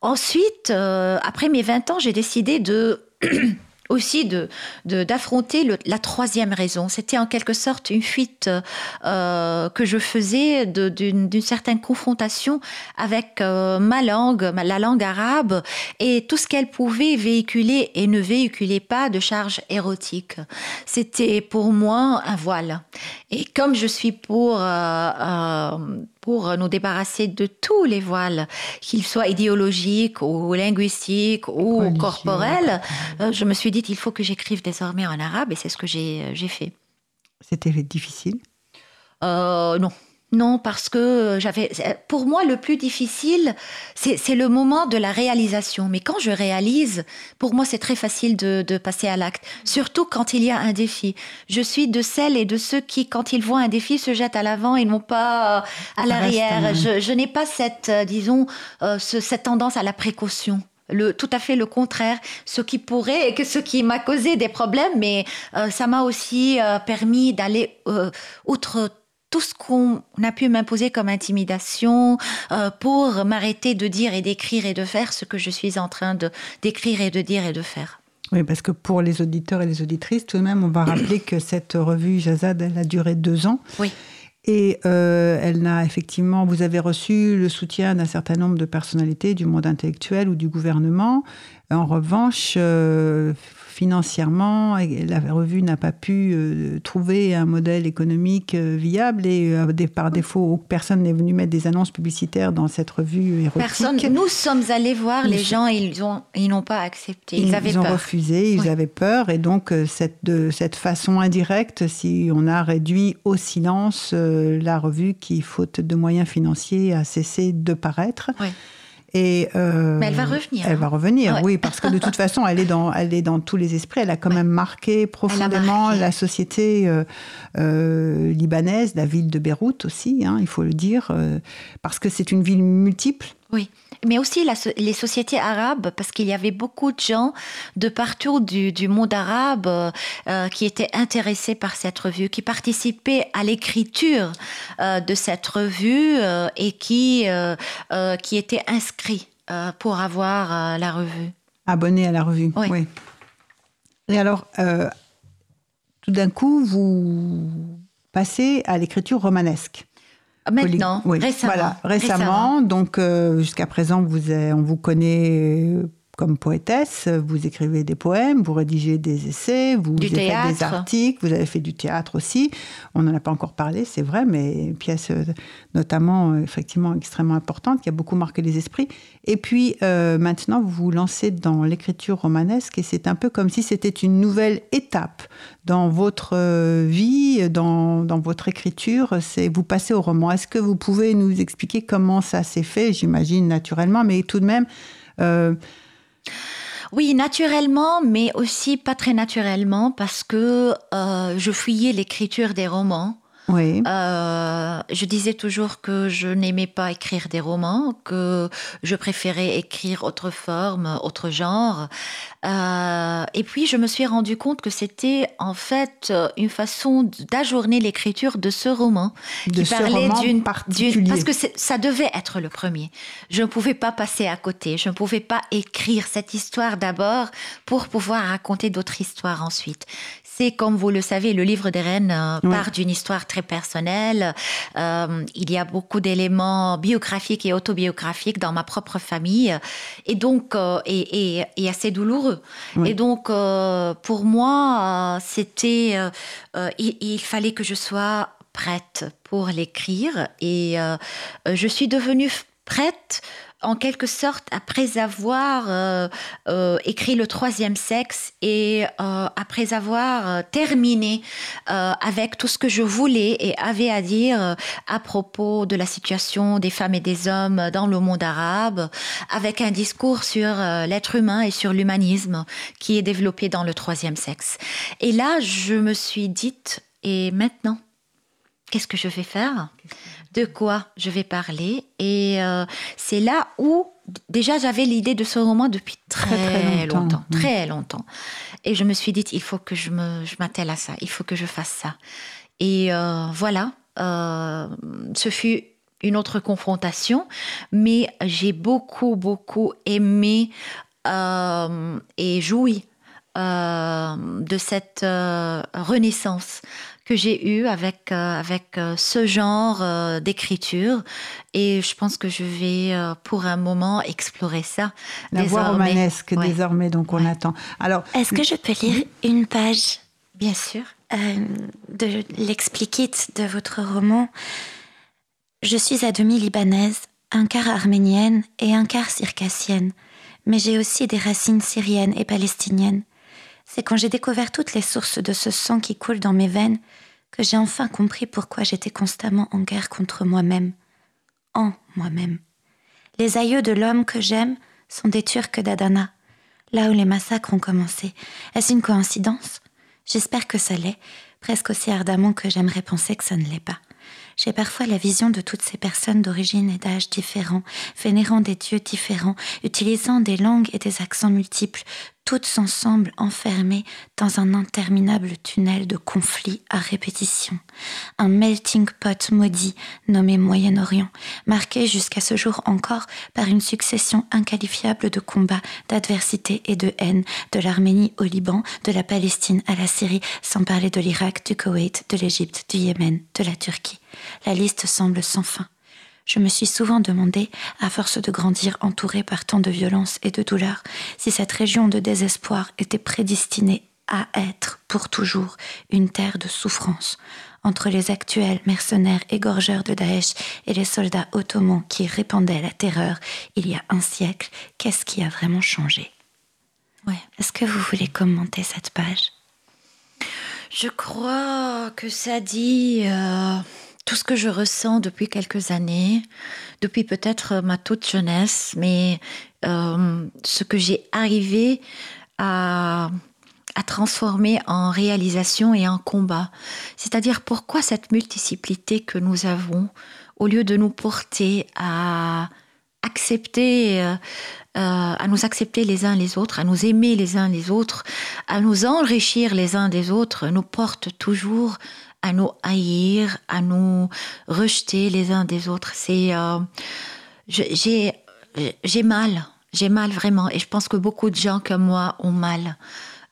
S3: Ensuite, euh, après mes 20 ans, j'ai décidé de aussi de d'affronter la troisième raison. C'était en quelque sorte une fuite euh, que je faisais d'une certaine confrontation avec euh, ma langue, la langue arabe, et tout ce qu'elle pouvait véhiculer et ne véhiculait pas de charge érotique. C'était pour moi un voile. Et comme je suis pour euh, pour nous débarrasser de tous les voiles, qu'ils soient idéologiques ou linguistiques ou corporels, euh, je me suis dit, il faut que j'écrive désormais en arabe et c'est ce que j'ai euh, fait.
S2: C'était difficile?
S3: Euh, Non, non, parce que j'avais. Pour moi, le plus difficile, c'est le moment de la réalisation. Mais quand je réalise, pour moi, c'est très facile de, passer à l'acte. Surtout quand il y a un défi. Je suis de celles et de ceux qui, quand ils voient un défi, se jettent à l'avant et non pas euh, à l'arrière. Je, n'ai pas cette, euh, disons, euh, cette tendance à la précaution. Le, tout à fait le contraire, ce qui pourrait et que ce qui m'a causé des problèmes, mais ça m'a aussi permis d'aller outre tout ce qu'on a pu m'imposer comme intimidation euh, pour m'arrêter de dire et d'écrire et de faire ce que je suis en train de d'écrire et de dire et de faire.
S2: Oui, parce que pour les auditeurs et les auditrices, tout de même, on va rappeler que cette revue Jazad, elle a duré deux ans.
S3: Oui.
S2: Et euh, elle n'a effectivement, vous avez reçu le soutien d'un certain nombre de personnalités du monde intellectuel ou du gouvernement. En revanche, euh, financièrement, la revue n'a pas pu euh, trouver un modèle économique euh, viable et euh, par défaut, personne n'est venu mettre des annonces publicitaires dans cette revue érotique.
S3: Personne. Nous sommes allés voir les gens, ils ont, ils n'ont pas accepté. Ils, avaient
S2: ils ont refusé, ils avaient peur et donc cette de cette façon indirecte, si on a réduit au silence la revue qui, faute de moyens financiers, a cessé de paraître.
S3: Oui.
S2: Et,
S3: euh, Mais elle va revenir.
S2: Elle va revenir, oui, parce que de toute façon, elle est dans, elle est dans tous les esprits. Elle a quand même marqué profondément la société euh, euh, libanaise, la ville de Beyrouth aussi, hein, il faut le dire, parce que c'est une ville multiple.
S3: Oui mais aussi les sociétés arabes, parce qu'il y avait beaucoup de gens de partout du, monde arabe euh, qui étaient intéressés par cette revue, qui participaient à l'écriture euh, de cette revue euh, et qui, qui étaient inscrits pour avoir la revue.
S2: Abonnés à la revue, oui. oui. Et alors, tout d'un coup, vous passez à l'écriture romanesque.
S3: Maintenant, récemment.
S2: Voilà, récemment. Donc, euh, jusqu'à présent, vous, on vous connaît comme poétesse, vous écrivez des poèmes, vous rédigez des essais, vous faites des articles, vous avez fait du théâtre aussi. On n'en a pas encore parlé, c'est vrai, mais une pièce euh, notamment euh, effectivement extrêmement importante qui a beaucoup marqué les esprits. Et puis euh, maintenant, vous vous lancez dans l'écriture romanesque et c'est un peu comme si c'était une nouvelle étape dans votre vie, dans, dans votre écriture. C'est vous passez au roman. Est-ce que vous pouvez nous expliquer comment ça s'est fait? J'imagine naturellement, mais tout de même.
S3: Oui, naturellement, mais aussi pas très naturellement parce que euh, je fuyais l'écriture des romans.
S2: Oui.
S3: Euh, je disais toujours que je n'aimais pas écrire des romans, que je préférais écrire autre forme, autre genre. Euh, et puis je me suis rendu compte que c'était en fait une façon d'ajourner l'écriture de ce roman
S2: de qui parlait d'une
S3: parce que ça devait être le premier. Je ne pouvais pas passer à côté. Je ne pouvais pas écrire cette histoire d'abord pour pouvoir raconter d'autres histoires ensuite. C'est comme vous le savez, le livre des reines euh, part d'une histoire très personnelle. Euh, il y a beaucoup d'éléments biographiques et autobiographiques dans ma propre famille, et donc euh, et, et, assez douloureux. Et donc pour moi, c'était il, il, fallait que je sois prête pour l'écrire, et je suis devenue prête en quelque sorte, après avoir euh, euh, écrit Le Troisième Sexe et euh, après avoir terminé avec tout ce que je voulais et avais à dire à propos de la situation des femmes et des hommes dans le monde arabe, avec un discours sur l'être humain et sur l'humanisme qui est développé dans Le Troisième Sexe. Et là, je me suis dite, et maintenant Qu'est-ce que je vais faire? De quoi je vais parler? Et euh, c'est là où déjà j'avais l'idée de ce roman depuis très, longtemps, très longtemps. Et je me suis dit, il faut que je m'attelle à ça, il faut que je fasse ça. Et euh, voilà, euh, ce fut une autre confrontation, mais j'ai beaucoup, beaucoup aimé et joui de cette renaissance que j'ai eue avec, euh, avec euh, ce genre euh, d'écriture. Et je pense que je vais, euh, pour un moment, explorer ça.
S2: La voix romanesque,
S3: Ouais.
S2: désormais, donc on
S3: Ouais.
S2: attend. Alors,
S1: Est-ce que je peux lire une page
S3: Bien sûr.
S1: euh, de l'explicit de votre roman? Je suis à demi libanaise, un quart arménienne et un quart circassienne, mais j'ai aussi des racines syriennes et palestiniennes. C'est quand j'ai découvert toutes les sources de ce sang qui coule dans mes veines que j'ai enfin compris pourquoi j'étais constamment en guerre contre moi-même. En moi-même. Les aïeux de l'homme que j'aime sont des Turcs d'Adana, là où les massacres ont commencé. Est-ce une coïncidence? J'espère que ça l'est, presque aussi ardemment que j'aimerais penser que ça ne l'est pas. J'ai parfois la vision de toutes ces personnes d'origine et d'âge différents, vénérant des dieux différents, utilisant des langues et des accents multiples, toutes ensemble enfermées dans un interminable tunnel de conflits à répétition. Un melting pot maudit nommé Moyen-Orient, marqué jusqu'à ce jour encore par une succession inqualifiable de combats, d'adversité et de haine, de l'Arménie au Liban, de la Palestine à la Syrie, sans parler de l'Irak, du Koweït, de l'Égypte, du Yémen, de la Turquie. La liste semble sans fin. Je me suis souvent demandé, à force de grandir entourée par tant de violence et de douleur, si cette région de désespoir était prédestinée à être pour toujours une terre de souffrance, entre les actuels mercenaires égorgeurs de Daesh et les soldats ottomans qui répandaient la terreur il y a un siècle, qu'est-ce qui a vraiment changé?
S3: Ouais.
S1: Est-ce que vous voulez commenter cette page?
S3: Je crois que ça dit euh, tout ce que je ressens depuis quelques années, depuis peut-être ma toute jeunesse, mais euh, ce que j'ai arrivé à, transformer en réalisation et en combat. C'est-à-dire pourquoi cette multiplicité que nous avons, au lieu de nous porter à accepter, euh, euh, à nous accepter les uns les autres, à nous aimer les uns les autres, à nous enrichir les uns des autres, nous porte toujours à nous haïr, à nous rejeter les uns des autres. C'est, euh, j'ai, j'ai mal, j'ai mal vraiment, et je pense que beaucoup de gens comme moi ont mal.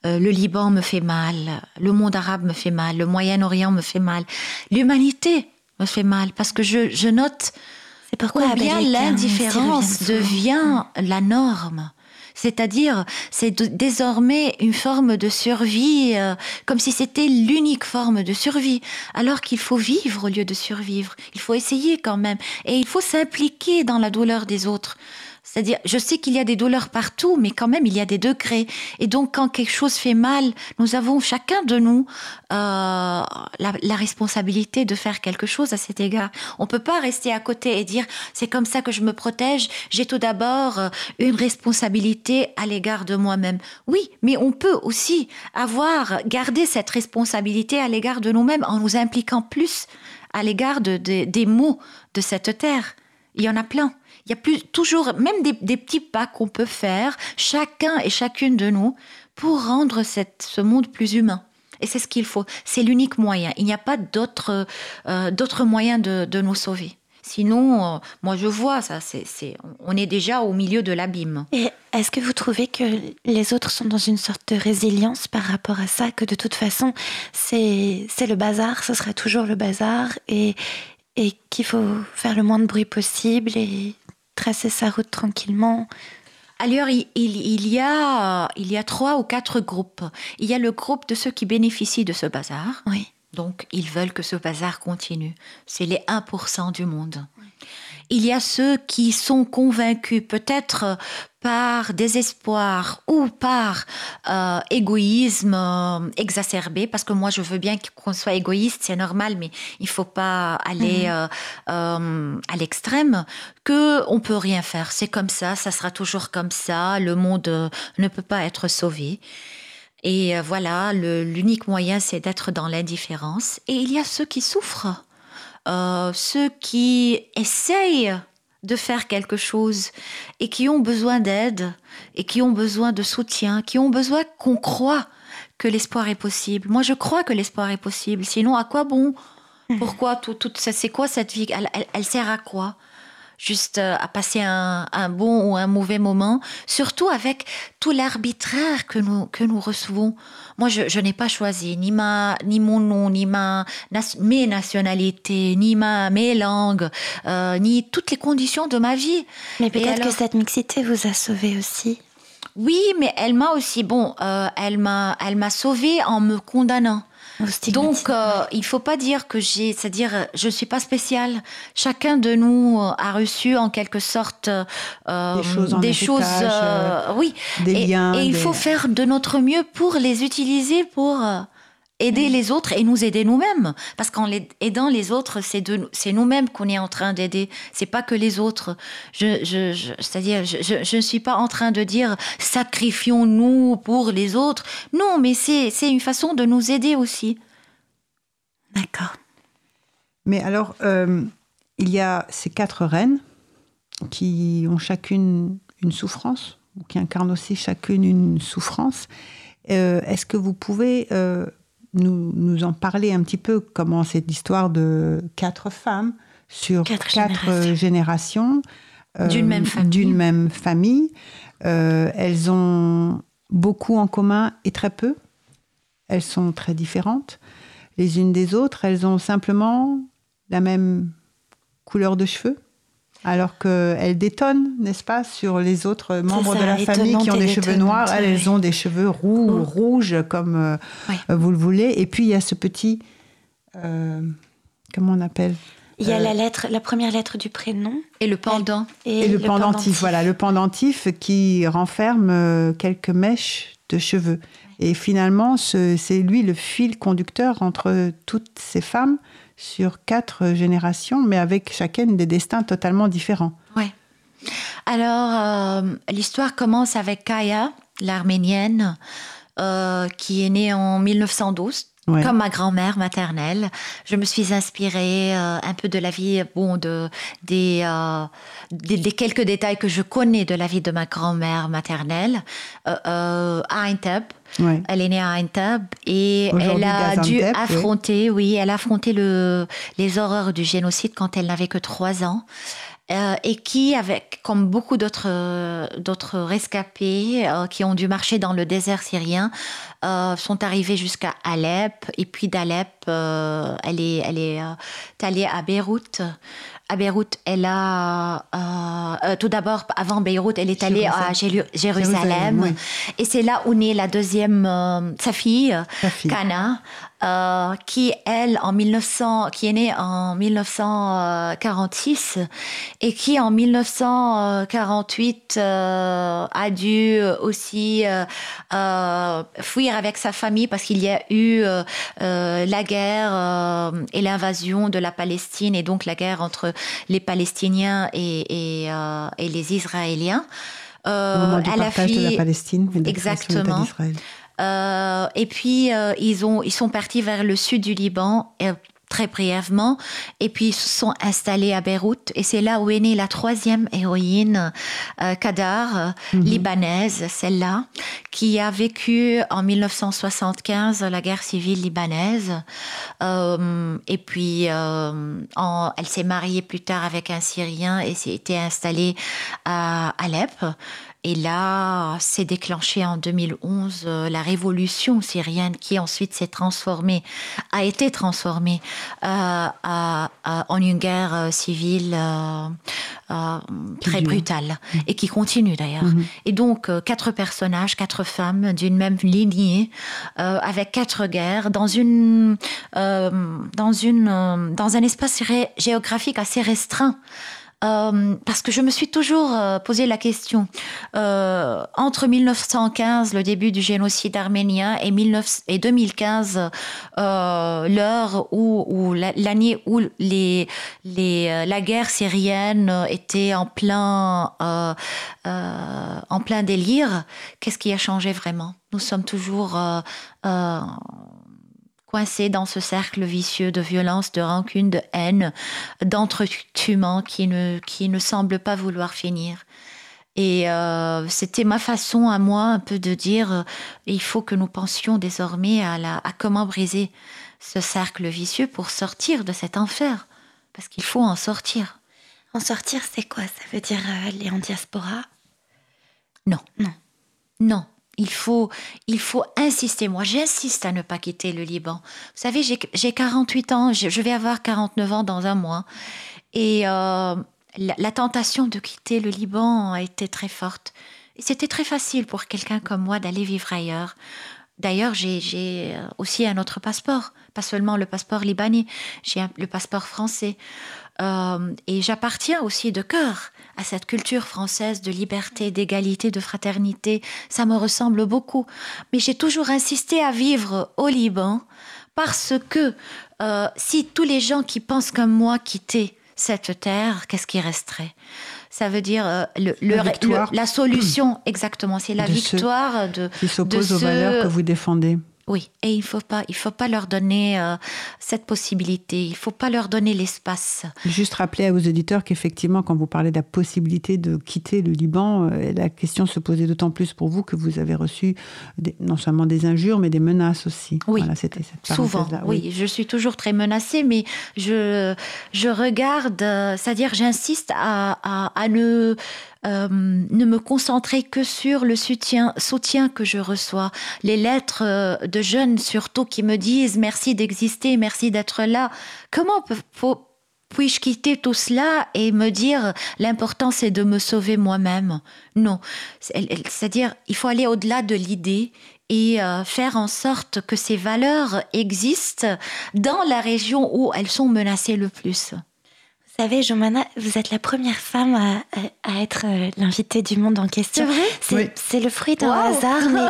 S3: Euh, le Liban me fait mal, le monde arabe me fait mal, le Moyen-Orient me fait mal, l'humanité me fait mal, parce que je, je note
S1: pourquoi
S3: combien l'indifférence devient la norme. C'est-à-dire, c'est désormais une forme de survie, euh, comme si c'était l'unique forme de survie, alors qu'il faut vivre au lieu de survivre. Il faut essayer quand même, et il faut s'impliquer dans la douleur des autres. C'est-à-dire, je sais qu'il y a des douleurs partout, mais quand même, il y a des degrés. Et donc, quand quelque chose fait mal, nous avons chacun de nous euh, la, la responsabilité de faire quelque chose à cet égard. On peut pas rester à côté et dire c'est comme ça que je me protège. J'ai tout d'abord euh, une responsabilité à l'égard de moi-même. Oui, mais on peut aussi avoir gardé cette responsabilité à l'égard de nous-mêmes en nous impliquant plus à l'égard de, de- des mots de cette terre. Il y en a plein. Il y a plus, toujours, même des, petits pas qu'on peut faire, chacun et chacune de nous, pour rendre ce monde plus humain. Et c'est ce qu'il faut. C'est l'unique moyen. Il n'y a pas d'autre euh, d'autre moyen de, nous sauver. Sinon, euh, moi je vois ça, c'est, on est déjà au milieu de l'abîme.
S1: Et est-ce que vous trouvez que les autres sont dans une sorte de résilience par rapport à ça, que de toute façon, c'est c'est le bazar, ce sera toujours le bazar, et, et qu'il faut faire le moins de bruit possible tracer sa route tranquillement
S3: Alors, il, il- il y a, il y a trois ou quatre groupes. Il y a le groupe de ceux qui bénéficient de ce bazar.
S1: Oui.
S3: Donc, ils veulent que ce bazar continue. C'est les 1% du monde. Il y a ceux qui sont convaincus, peut-être par désespoir ou par euh, égoïsme euh, exacerbé, parce que moi je veux bien qu'on soit égoïste, c'est normal, mais il faut pas aller euh, euh, à l'extrême, que on peut rien faire, c'est comme ça, ça sera toujours comme ça, le monde ne peut pas être sauvé. Et voilà, l'unique moyen, c'est d'être dans l'indifférence. Et il y a ceux qui souffrent, ceux qui essayent de faire quelque chose et qui ont besoin d'aide et qui ont besoin de soutien, qui ont besoin qu'on croit que l'espoir est possible. Moi, je crois que l'espoir est possible. Sinon, à quoi bon? Pourquoi tout, tout ça C'est quoi cette vie? Elle, elle- elle sert à quoi? Juste euh, à passer un, un, bon ou un mauvais moment, surtout avec tout l'arbitraire que nous, que nous recevons. Moi, je, je n'ai pas choisi ni, ma, ni mon nom, ni ma, mes nationalités, ni ma, mes langues, euh, ni toutes les conditions de ma vie.
S1: Mais peut-être que cette mixité vous a sauvé aussi.
S3: Oui, mais elle m'a aussi, bon, euh, elle m'a, elle m'a sauvée en me condamnant. Donc, euh, il faut pas dire que j'ai, c'est-à-dire, je suis pas spéciale. Chacun de nous a reçu en quelque sorte
S2: euh, des choses, euh,
S3: oui,
S2: des
S3: et,
S2: liens,
S3: et il
S2: des-
S3: faut faire de notre mieux pour les utiliser pour euh, aider les autres et nous aider nous-mêmes. Parce qu'en aidant les autres, c'est nous-mêmes qu'on est en train d'aider. C'est pas que les autres. Je, je, je- c'est-à-dire, je, je, je ne suis pas en train de dire sacrifions-nous pour les autres. Non, mais c'est, c'est une façon de nous aider aussi.
S1: D'accord.
S2: Mais alors, euh, il y a ces quatre reines qui ont chacune une souffrance, ou qui incarnent aussi chacune une souffrance. Euh, Est-ce que vous pouvez euh, nous, nous en parler un petit peu Comment cette histoire de quatre femmes sur
S1: Quatre
S2: quatre,
S1: générations.
S2: euh, générations euh,
S3: D'une même famille.
S2: d'une même famille. Euh, elles ont beaucoup en commun et très peu. Elles sont très différentes les unes des autres. Elles ont simplement la même couleur de cheveux, alors qu'elles détonnent, n'est-ce pas, sur les autres membres
S1: ça,
S2: de la famille qui ont des cheveux noirs. Elles,
S1: oui.
S2: elles ont des cheveux roux,
S1: Roux.
S2: rouges, comme euh,
S3: Oui.
S2: euh, vous le voulez. Et puis, il y a ce petit... euh, comment on appelle
S1: Il y a
S2: Euh,
S1: la lettre, la première lettre du prénom
S3: Et le pendant.
S1: et,
S2: Et le, pendentif, voilà, le pendentif qui renferme quelques mèches de cheveux. Et finalement, ce- c'est lui le fil conducteur entre toutes ces femmes sur quatre générations, mais avec chacune des destins totalement différents.
S3: Ouais. Alors, euh, l'histoire commence avec Kaya, l'Arménienne, euh, qui est née en 1912.
S2: Ouais.
S3: Comme ma grand-mère maternelle, je me suis inspirée euh, un peu de la vie, bon, de des, euh, des, des quelques détails que je connais de la vie de ma grand-mère maternelle euh, à Aintab.
S2: Ouais.
S3: Elle est née à Aintab et elle a dû
S2: oui.
S3: affronter, oui. elle a affronté le, les horreurs du génocide quand elle n'avait que trois ans. Euh, et qui, avec comme beaucoup d'autres euh, d'autres rescapés euh, qui ont dû marcher dans le désert syrien, euh, sont arrivés jusqu'à Alep. Et puis d'Alep, elle est elle est allée à Beyrouth. À Beyrouth, elle a tout d'abord avant Beyrouth, elle est allée à Jéru- Jérusalem.
S2: Jérusalem, oui.
S3: Et c'est là où naît la deuxième, sa fille,
S2: Sa fille.
S3: Kana, euh, qui elle en 1900, qui est née en 1946 et qui en 1948 euh, a dû aussi euh, fuir avec sa famille parce qu'il y a eu la guerre et l'invasion de la Palestine et donc la guerre entre les Palestiniens et, et, et les Israéliens.
S2: Au moment du
S3: elle a
S2: partage de la
S3: fui-
S2: Palestine et de
S3: Exactement. Euh, et puis euh, ils ont ils sont partis vers le sud du Liban euh, très brièvement et puis ils se sont installés à Beyrouth. Et c'est là où est née la troisième héroïne euh, Kadar euh, libanaise celle-là qui a vécu en 1975 la guerre civile libanaise. Euh, et puis euh, en- elle s'est mariée plus tard avec un Syrien et s'est été installée à Alep et là, s'est déclenchée en 2011 euh, la révolution syrienne qui ensuite s'est transformée, a été transformée euh, à- à- en une guerre euh, civile euh, euh, très brutale et qui continue d'ailleurs.
S2: Mhm.
S3: Et donc, quatre personnages, quatre femmes d'une même lignée, avec quatre guerres, dans, une, dans, une, dans un espace géographique assez restreint. Euh, parce que je me suis toujours euh, posé la question. Euh, entre 1915, le début du génocide arménien, et, 19 et 2015, euh, l'heure où, où la- l'année où la guerre syrienne était en plein, en plein délire, qu'est-ce qui a changé vraiment? Nous sommes toujours coincés dans ce cercle vicieux de violence, de rancune, de haine, d'entretuement qui ne, qui ne semble pas vouloir finir. Et euh, c'était ma façon à moi un peu de dire, euh, il faut que nous pensions désormais à, la, à comment briser ce cercle vicieux pour sortir de cet enfer. Parce qu'il faut en sortir.
S1: En sortir, c'est quoi? Ça veut dire euh, aller en diaspora?
S3: Non.
S1: Non.
S3: Non. Il faut, il faut insister. Moi, j'insiste à ne pas quitter le Liban. Vous savez, j'ai j'ai 48 ans, je vais avoir 49 ans dans un mois. Et euh, la, tentation de quitter le Liban a été très forte. C'était très facile pour quelqu'un comme moi d'aller vivre ailleurs. D'ailleurs, j'ai- aussi un autre passeport, pas seulement le passeport libanais, j'ai le passeport français. Euh, et j'appartiens aussi de cœur à cette culture française de liberté, d'égalité, de fraternité. Ça me ressemble beaucoup. Mais j'ai toujours insisté à vivre au Liban parce que euh, si tous les gens qui pensent comme moi quittaient cette terre, qu'est-ce qui resterait? Ça veut dire euh, le, le-
S2: La victoire.
S3: le- la solution, exactement. C'est la
S2: De ceux
S3: victoire de,
S2: Qui s'opposent
S3: de
S2: aux valeurs que vous défendez.
S3: Oui, et il faut pas, il faut pas leur donner euh, cette possibilité. Il faut pas leur donner l'espace.
S2: Juste rappeler à vos auditeurs qu'effectivement, quand vous parlez de la possibilité de quitter le Liban, euh, la question se posait d'autant plus pour vous que vous avez reçu des- non seulement des injures, mais des menaces aussi.
S3: Oui,
S2: Voilà, c'était cette
S3: Souvent, oui. Je suis toujours très menacée, mais je, je regarde, euh, c'est-à-dire j'insiste à, à, à ne, euh, ne me concentrer que sur le soutien, soutien que je reçois. Les lettres euh, de jeunes surtout qui me disent merci d'exister, merci d'être là. Comment puis-je quitter tout cela et me dire l'important c'est de me sauver moi-même Non, C'est- c'est-à-dire il faut aller au-delà de l'idée et euh, faire en sorte que ces valeurs existent dans la région où elles sont menacées le plus.
S1: Vous savez, Jomana, vous êtes la première femme à, à- à être euh, l'invitée du monde en question.
S3: vrai?
S1: C'est
S2: Oui.
S1: c'est le fruit d'un
S3: Wow.
S1: hasard, mais,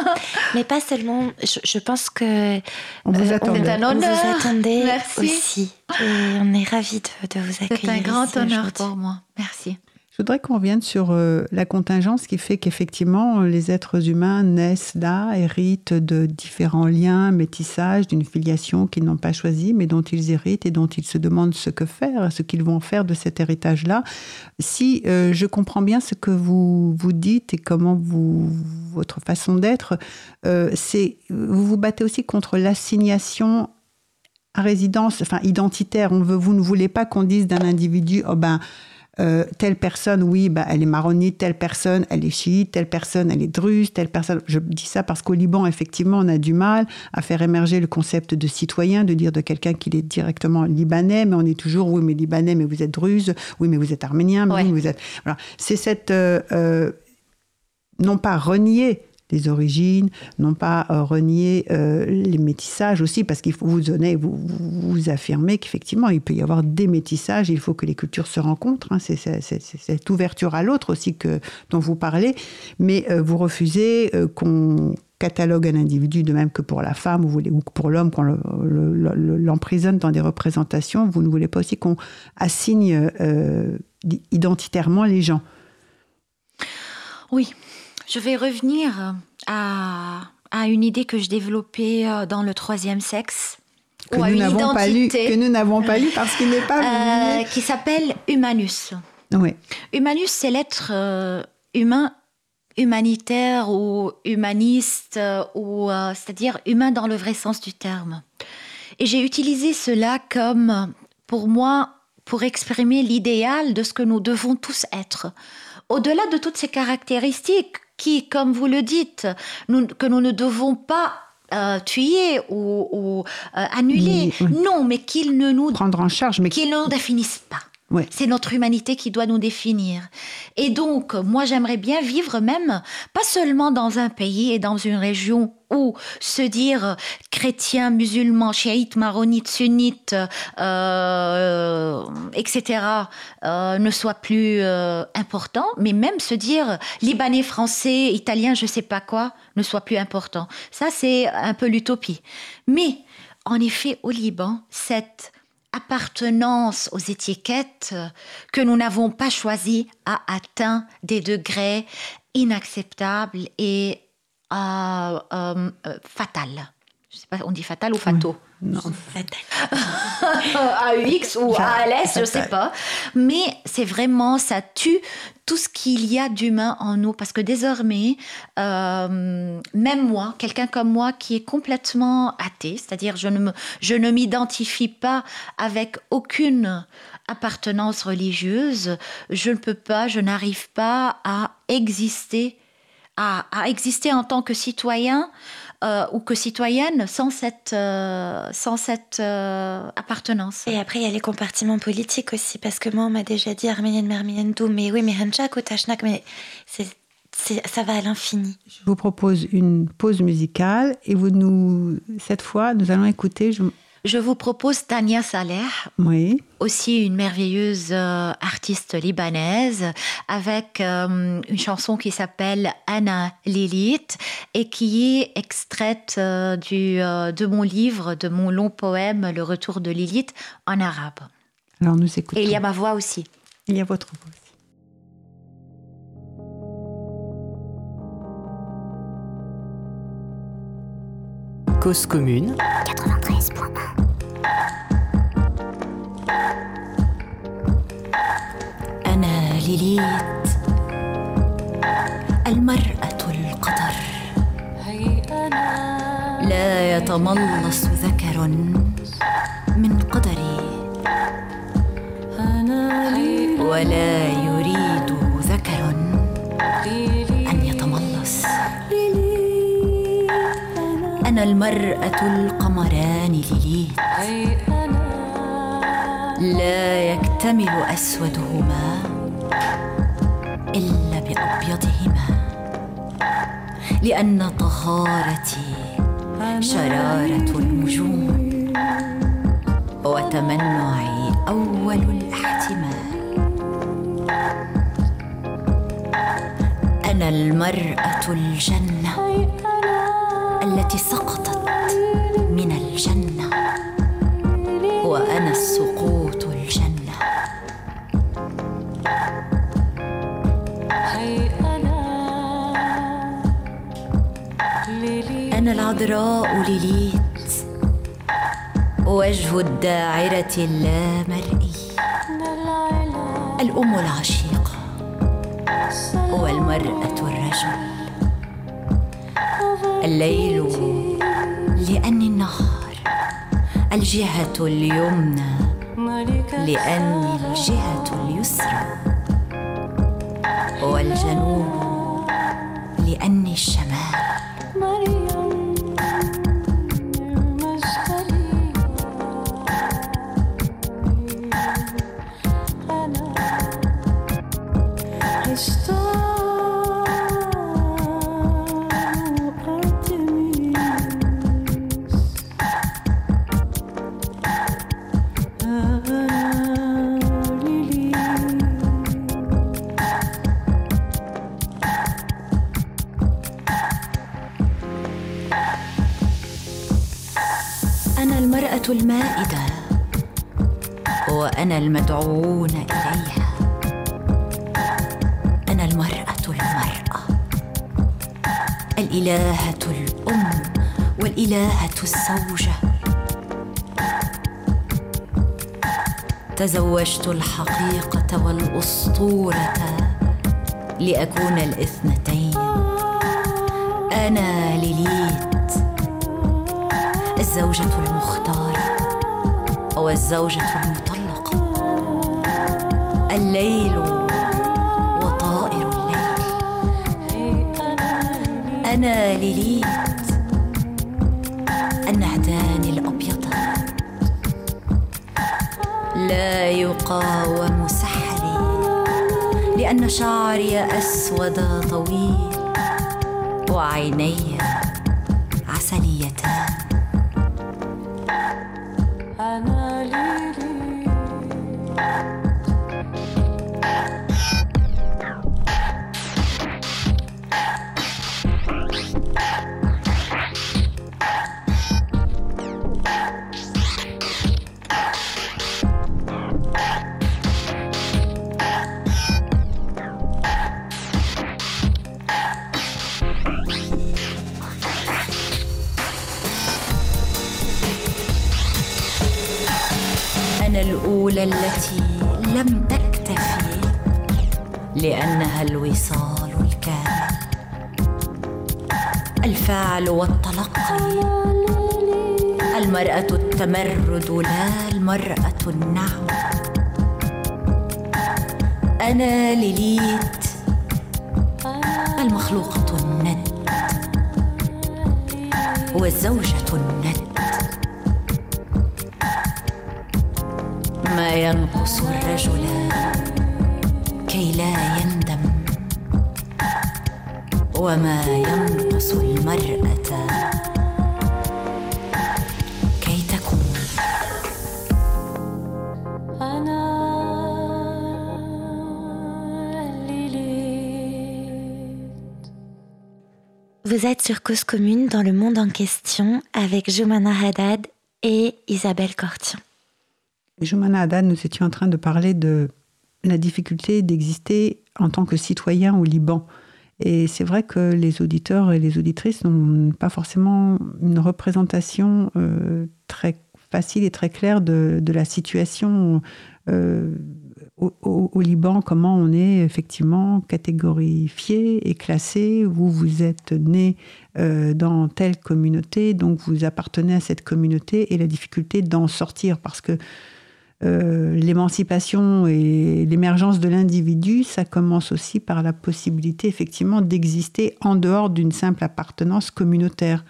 S1: mais pas seulement. Je, je pense que
S2: On vous
S1: euh,
S2: attendait.
S3: C'est un
S1: on
S3: honneur.
S1: vous attendait
S3: Merci.
S1: aussi. Et on est ravis de, de vous accueillir.
S3: C'est un grand
S1: ici
S3: honneur pour moi. Merci.
S2: Je voudrais qu'on revienne sur euh, la contingence qui fait qu'effectivement, euh, les êtres humains naissent là, héritent de différents liens, métissages, d'une filiation qu'ils n'ont pas choisie, mais dont ils héritent et dont ils se demandent ce que faire, ce qu'ils vont faire de cet héritage-là. Si euh, je comprends bien ce que vous vous dites et comment vous, votre façon d'être, euh, c'est vous vous battez aussi contre l'assignation à résidence, enfin identitaire. On veut, vous ne voulez pas qu'on dise d'un individu, oh ben, euh, telle personne, oui, ben, elle est maronite, telle personne, elle est chiite, telle personne, elle est druze, telle personne. Je dis ça parce qu'au Liban, effectivement, on a du mal à faire émerger le concept de citoyen, de dire de quelqu'un qu'il est directement libanais, mais on est toujours, oui, mais libanais, mais vous êtes druze, oui, mais vous êtes arménien, mais
S3: Ouais.
S2: oui, vous êtes. Voilà. C'est cette. euh, euh, non pas renier les origines, non pas euh, renier euh, les métissages aussi, parce qu'il faut vous donner, vous, vous, affirmer qu'effectivement, il peut y avoir des métissages, il faut que les cultures se rencontrent, hein, c'est cette ouverture à l'autre aussi que, dont vous parlez, mais euh, vous refusez qu'on catalogue un individu de même que pour la femme ou pour l'homme, qu'on le- le- le- l'emprisonne dans des représentations, vous ne voulez pas aussi qu'on assigne identitairement les gens.
S3: Oui, je vais revenir à, à une idée que je développais euh, dans le troisième sexe.
S2: que
S3: ou à
S2: nous n'avons pas lu, que nous n'avons pas lu parce qu'il n'est pas
S3: euh, qui s'appelle Humanus.
S2: Oui.
S3: Humanus, c'est l'être euh, humain humanitaire ou humaniste, euh, ou euh, c'est-à-dire humain dans le vrai sens du terme. Et j'ai utilisé cela comme, pour moi, pour exprimer l'idéal de ce que nous devons tous être. Au-delà de toutes ces caractéristiques qui, comme vous le dites, nous- que nous ne devons pas euh, tuer ou, ou, euh, annuler.
S2: Oui, oui.
S3: Non, mais qu'ils ne nous
S2: Prendre en charge, mais
S3: qui ne nous définissent pas. C'est notre humanité qui doit nous définir. Et donc, moi, j'aimerais bien vivre même, pas seulement dans un pays et dans une région où se dire chrétien, musulman, chiite, maronite, sunnite, euh, etc., euh, ne soit plus euh, important, mais même se dire libanais, français, italien, je sais pas quoi, ne soit plus important. Ça, c'est un peu l'utopie. Mais, en effet, au Liban, cette appartenance aux étiquettes que nous n'avons pas choisies a atteint des degrés inacceptables et euh, euh, euh, fatals. Je sais pas, on dit fatal ou fato
S2: non.
S3: AUX ou ALS, je sais
S2: Fatal.
S3: pas. Mais c'est vraiment, ça tue tout ce qu'il y a d'humain en nous. Parce que désormais, euh, même moi, quelqu'un comme moi qui est complètement athée, c'est-à-dire je ne me, je ne m'identifie pas avec aucune appartenance religieuse, je ne peux pas, je n'arrive pas à exister, à, à exister en tant que citoyen euh, ou que citoyenne sans cette, euh, sans cette euh, appartenance.
S1: Et après, il y a les compartiments politiques aussi, parce que moi, on m'a déjà dit arménienne, arménienne tout, mais oui, mais Hanchak ou Tachnak, mais c'est, c'est- ça va à l'infini.
S2: Je vous propose une pause musicale et vous nous, cette fois, nous allons écouter. je-
S3: Je vous propose Tania Saleh,
S2: Oui,
S3: aussi une merveilleuse euh, artiste libanaise, avec euh, une chanson qui s'appelle Anna Lilith et qui est extraite euh, du, de mon livre, de mon long poème Le Retour de Lilith en arabe.
S2: alors nous écoutons.
S3: Et il y a ma voix aussi.
S2: Il y a votre voix
S5: Cause commune.
S3: أنا ليليت المرأة القدر لا يتملص ذكر من قدري ولا أنا المرأة القمران لليت لا يكتمل أسودهما إلا بأبيضهما. لأن طهارتي شرارة النجوم. وتمنعي أول الاحتمال. أنا المرأة الجنة. التي سقطت من الجنة. وأنا السقوط الجنة. أنا العذراء ليليت وجه الداعرة اللامرئي الأم العشيقة والمرأة الرجل. الليل لأني النهار الجهة اليمنى لأني الجهة اليسرى والجنوب لأني الشمال. المائدة. وأنا المدعوون إليها. أنا المرأة المرأة. الإلهة الأم والإلهة الزوجة. تزوجت الحقيقة والأسطورة لأكون الاثنتين. أنا ليليت الزوجة المختارة. والزوجة المطلقة. الليل وطائر الليل. أنا ليليت النعدان الأبيض. لا يقاوم سحري لأن شعري أسود طويل وعيني التمرد لا المرأة النعمة أنا
S1: للي Sur Cause Commune dans le monde en question avec Jumana Haddad et Isabelle Cortian.
S2: Jumana Haddad, nous étions en train de parler de la difficulté d'exister en tant que citoyen au Liban. Et c'est vrai que les auditeurs et les auditrices n'ont pas forcément une représentation euh, très facile et très claire de, de la situation euh, au, Liban, comment on est effectivement catégorifié et classé. Vous, vous êtes né euh, dans telle communauté, donc vous appartenez à cette communauté et la difficulté d'en sortir parce que euh, l'émancipation et l'émergence de l'individu, ça commence aussi par la possibilité effectivement d'exister en dehors d'une simple appartenance communautaire.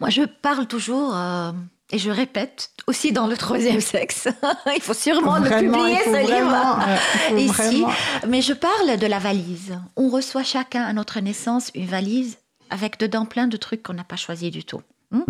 S3: Moi, je parle toujours, euh, et je répète, aussi dans le troisième sexe. il faut sûrement le publier, ce livre.
S2: vraiment, euh,
S3: Ici.
S2: vraiment-
S3: Mais je parle de la valise. On reçoit chacun à notre naissance une valise avec dedans plein de trucs qu'on n'a pas choisi du tout. Hmm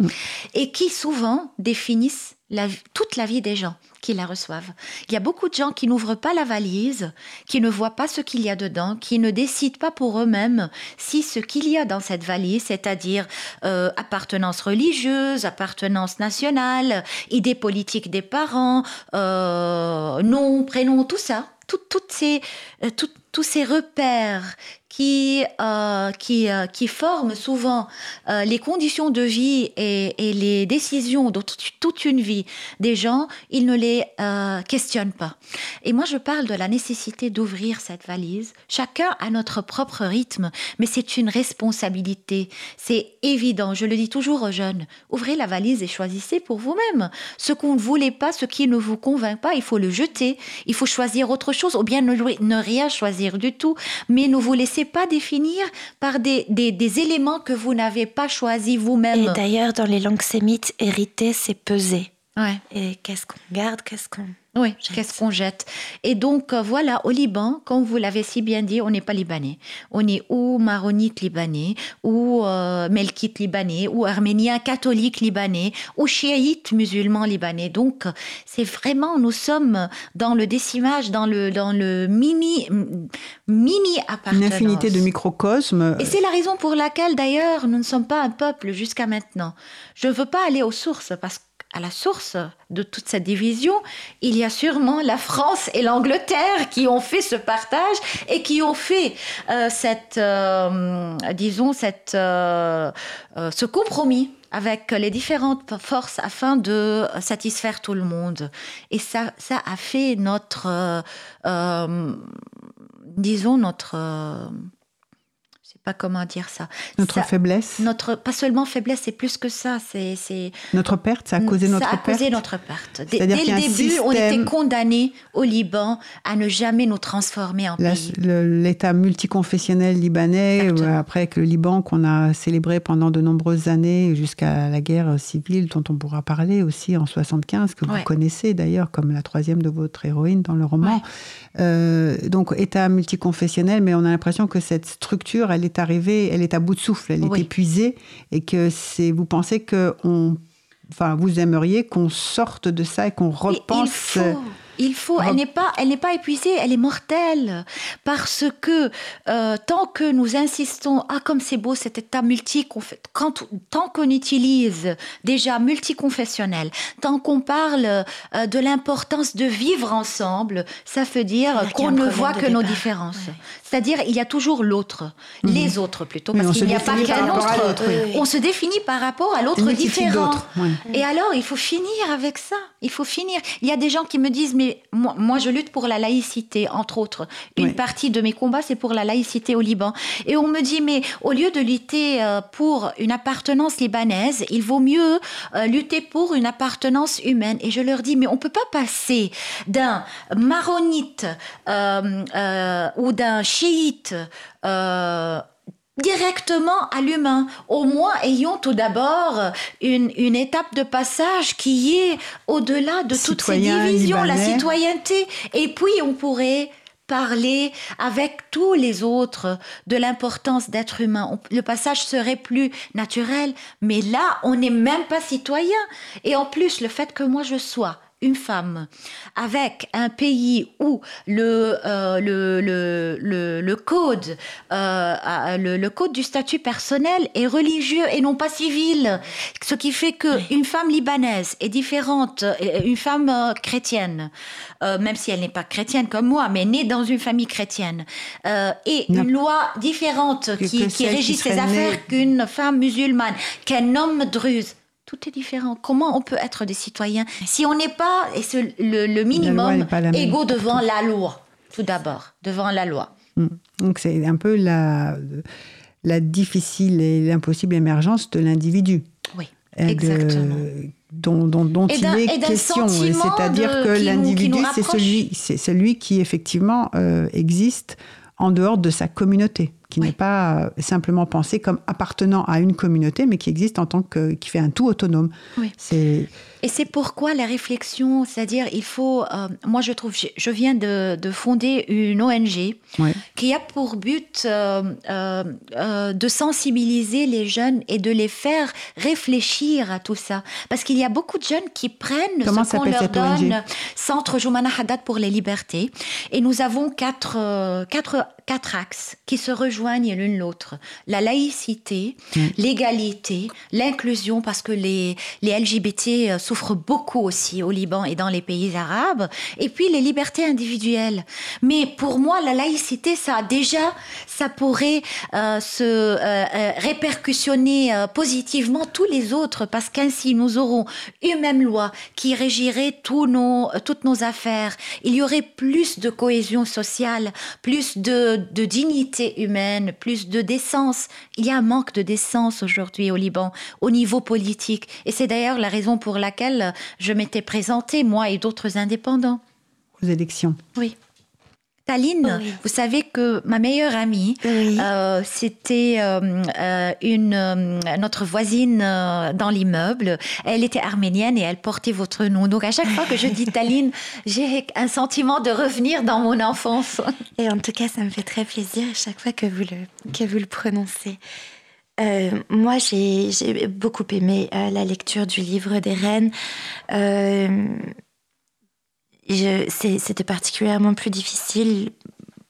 S3: Et qui souvent définissent la toute la vie des gens qui la reçoivent. Il y a beaucoup de gens qui n'ouvrent pas la valise, qui ne voient pas ce qu'il y a dedans, qui ne décident pas pour eux-mêmes si ce qu'il y a dans cette valise, c'est-à-dire euh, appartenance religieuse, appartenance nationale, idée politique des parents, euh, nom, prénom, tout ça, tout- toutes ces, euh, tout- tous ces repères qui, euh, qui, euh, qui forment souvent euh, les conditions de vie et, les décisions de toute- une vie des gens, ils ne les questionnent pas. Et moi, je parle de la nécessité d'ouvrir cette valise, chacun à notre propre rythme, mais c'est une responsabilité. C'est évident, je le dis toujours aux jeunes, ouvrez la valise et choisissez pour vous-même. Ce qu'on ne voulait pas, ce qui ne vous convainc pas, il faut le jeter, il faut choisir autre chose, ou bien ne, ne rien choisir du tout, mais ne vous laissez pas définir par des, des, éléments que vous n'avez pas choisis
S1: Et
S3: vous-même.
S1: d'ailleurs, dans les langues sémites, hériter, c'est peser.
S3: Ouais.
S1: Et qu'est-ce qu'on garde, qu'est-ce qu'on...
S3: Oui, qu'est-ce qu'on jette Et donc, euh, voilà, au Liban, comme vous l'avez si bien dit, on n'est pas libanais. On est ou maronite libanais, ou euh, melkite libanais, ou arménien catholique libanais, ou chiite musulman libanais. Donc, c'est vraiment, nous sommes dans le décimage, dans le, dans le mini, mini
S2: Une
S3: appartenance.
S2: infinité de microcosmes.
S3: Et c'est la raison pour laquelle, d'ailleurs, nous ne sommes pas un peuple jusqu'à maintenant. Je ne veux pas aller aux sources, parce qu'à la source de toute cette division, il y a sûrement la France et l'Angleterre qui ont fait ce partage et qui ont fait euh, cette, euh, disons, cette, euh, euh, ce compromis avec les différentes forces afin de satisfaire tout le monde. Et ça, ça a fait notre, euh, euh, disons, notre... pas comment dire ça.
S2: notre
S3: Ça-
S2: faiblesse,
S3: notre pas seulement faiblesse, c'est plus que ça. C'est
S2: notre perte, ça a causé notre
S3: ça a
S2: perte.
S3: causé notre perte. Dès, le début, on était condamnés au Liban à ne jamais nous transformer en
S2: La-
S3: pays.
S2: L'État multiconfessionnel libanais,
S3: Exactement.
S2: euh, après que le Liban qu'on a célébré pendant de nombreuses années jusqu'à la guerre civile dont on pourra parler aussi en 75, que
S3: Ouais.
S2: vous connaissez d'ailleurs comme la troisième de votre héroïne dans le roman. Euh, donc État multiconfessionnel, mais on a l'impression que cette structure, elle est arrivée, elle est à bout de souffle, elle
S3: Oui.
S2: est épuisée et que c'est, vous pensez que on, enfin vous aimeriez qu'on sorte de ça et qu'on repense.
S3: Il faut, il faut. Elle n'est pas, elle n'est pas épuisée, elle est mortelle parce que euh, tant que nous insistons, ah comme c'est beau cet état multiconfessionnel, quand tant qu'on utilise déjà multiconfessionnel, tant qu'on parle euh, de l'importance de vivre ensemble, ça veut dire qu'on ne voit que nos différences.
S1: Ouais.
S3: C'est-à-dire il y a toujours l'autre, les autres plutôt, parce
S2: on se
S3: qu'il n'y a pas
S2: définit par
S3: qu'un
S2: rapport à
S3: autre.
S2: l'autre, oui.
S3: On se définit par rapport à l'autre différent. Et alors, il faut finir avec ça. Il faut finir. Il y a des gens qui me disent, mais moi, moi, je lutte pour la laïcité entre autres. Une
S2: Oui.
S3: partie de mes combats c'est pour la laïcité au Liban. Et on me dit mais au lieu de lutter euh, pour une appartenance libanaise, il vaut mieux euh, lutter pour une appartenance humaine. Et je leur dis mais on peut pas passer d'un maronite euh, euh, ou d'un chiite. euh, directement à l'humain. Au moins, ayons tout d'abord une, une étape de passage qui est au-delà de toutes ces divisions, la citoyenneté. Et puis, on pourrait parler avec tous les autres de l'importance d'être humain. Le passage serait plus naturel, mais là, on n'est même pas citoyen. Et en plus, le fait que moi je sois une femme avec un pays où le, euh, le, le, le, le code euh, le, le code du statut personnel est religieux et non pas civil. Ce qui fait que une femme libanaise est différente euh, une femme chrétienne euh, même si elle n'est pas chrétienne comme moi mais née dans une famille chrétienne et
S2: Non.
S3: une loi différente
S2: Que-
S3: qui,
S2: que
S3: qui
S2: celle
S3: régit
S2: qui
S3: ses affaires qu'une femme musulmane qu'un homme druze tout est différent. Comment on peut être des citoyens si on n'est pas, et ce- le, minimum, égaux devant la loi, tout d'abord, devant la loi.
S2: Mm. Donc c'est un peu la, la difficile et l'impossible émergence de l'individu.
S3: Oui,
S2: de-
S3: exactement.
S2: dont, dont, dont
S3: Et
S2: il est question. C'est-à-dire que l'individu, celui, c'est celui qui effectivement euh, existe en dehors de sa communauté, qui
S3: Oui.
S2: n'est pas euh, simplement pensé comme appartenant à une communauté, mais qui existe en tant que qui fait un tout autonome.
S3: Oui.
S2: C'est
S3: Et c'est pourquoi la réflexion, c'est-à-dire, il faut. euh, moi, je trouve, je, viens de, de fonder une ONG qui a pour but euh, de sensibiliser les jeunes et de les faire réfléchir à tout ça. Parce qu'il y a beaucoup de jeunes qui prennent
S2: Comment
S3: ce qu'on leur
S2: cette ONG
S3: donne, Centre Joumana Haddad pour les libertés. Et nous avons quatre, quatre, quatre axes qui se rejoignent l'une l'autre. La laïcité,
S2: Mm.
S3: l'égalité, l'inclusion, parce que les, les LGBT euh, souffrent beaucoup aussi au Liban et dans les pays arabes, et puis les libertés individuelles. Mais pour moi, la laïcité, ça a déjà, ça pourrait euh, se euh, euh, répercussionner euh, positivement tous les autres, parce qu'ainsi nous aurons une même loi qui régirait tous nos, toutes nos affaires. Il y aurait plus de cohésion sociale, plus de, de dignité humaine, plus de décence. Il y a un manque de décence aujourd'hui au Liban, au niveau politique. Et c'est d'ailleurs la raison pour laquelle je m'étais présentée, moi et d'autres indépendants.
S2: aux élections.
S3: Oui. Taline,
S1: Oui.
S3: vous savez que ma meilleure amie,
S1: Oui.
S3: euh, c'était euh, euh, une notre voisine dans l'immeuble. Elle était arménienne et elle portait votre nom. Donc à chaque fois que je dis Taline, j'ai un sentiment de revenir dans mon enfance.
S1: Et en tout cas, ça me fait très plaisir à chaque fois que vous le, que vous le prononcez. Euh, moi, j'ai j'ai beaucoup aimé la lecture du livre des reines. C'était particulièrement plus difficile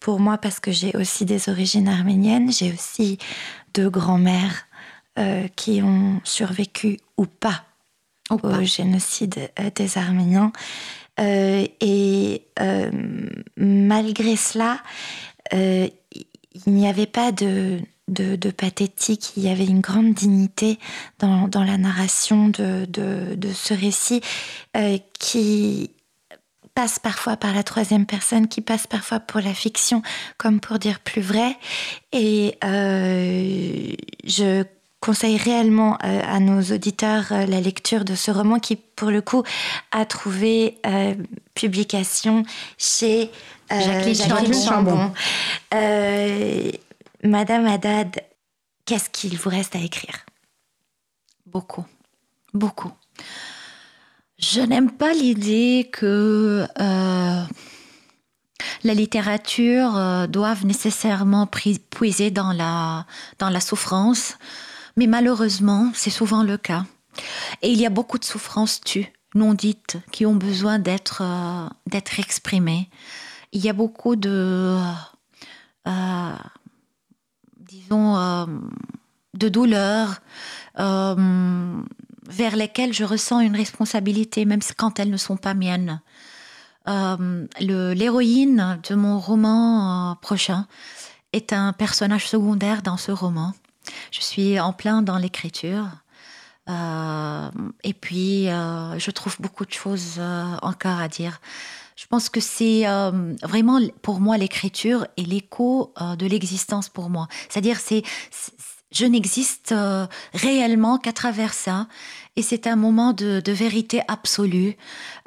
S1: pour moi parce que j'ai aussi des origines arméniennes. J'ai aussi deux grands-mères euh, qui ont survécu ou pas
S3: Ou
S1: au
S3: pas.
S1: génocide euh, des Arméniens. Euh, et euh, malgré cela, il n'y avait pas de, de, de pathétique, il y avait une grande dignité dans, dans la narration de, de, ce récit qui passe parfois par la troisième personne, qui passe parfois pour la fiction, comme pour dire plus vrai. Et euh, je conseille réellement euh, à nos auditeurs euh, la lecture de ce roman qui, pour le coup, a trouvé euh, publication chez euh,
S3: Jacqueline
S2: Chambon. Chambon.
S1: Euh, Madame Haddad, qu'est-ce qu'il vous reste à écrire?
S3: Beaucoup, beaucoup. Je n'aime pas l'idée que euh, la littérature euh, doive nécessairement puiser dans la, dans la souffrance, mais malheureusement, c'est souvent le cas. Et il y a beaucoup de souffrances tues, non dites, qui ont besoin d'être euh, d'être exprimées. Il y a beaucoup de, euh, disons, euh, de douleurs vers lesquelles je ressens une responsabilité, même quand elles ne sont pas miennes. Euh, L'héroïne de mon roman euh, prochain est un personnage secondaire dans ce roman. Je suis en plein dans l'écriture. Euh, et puis, euh, je trouve beaucoup de choses encore à dire. Je pense que c'est vraiment pour moi l'écriture et l'écho de l'existence pour moi. C'est-à-dire, c'est, c'est- je n'existe euh, réellement qu'à travers ça. Et c'est un moment de, de vérité absolue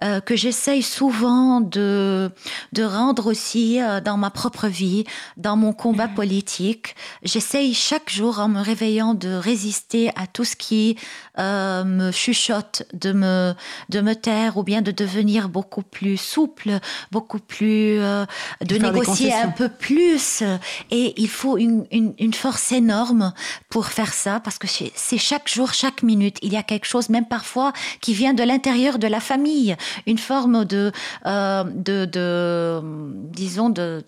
S3: euh, que j'essaye souvent de, de rendre aussi euh, dans ma propre vie, dans mon combat politique. J'essaye chaque jour en me réveillant de résister à tout ce qui euh, me chuchote, de me, de me taire ou bien de devenir beaucoup plus souple, beaucoup plus... euh, de négocier un peu plus. Et il faut une, une, une force énorme pour faire ça, parce que c'est c'est chaque jour, chaque minute, il y a quelque chose, même parfois, qui vient de l'intérieur de la famille, une forme de, euh, de, de disons, de,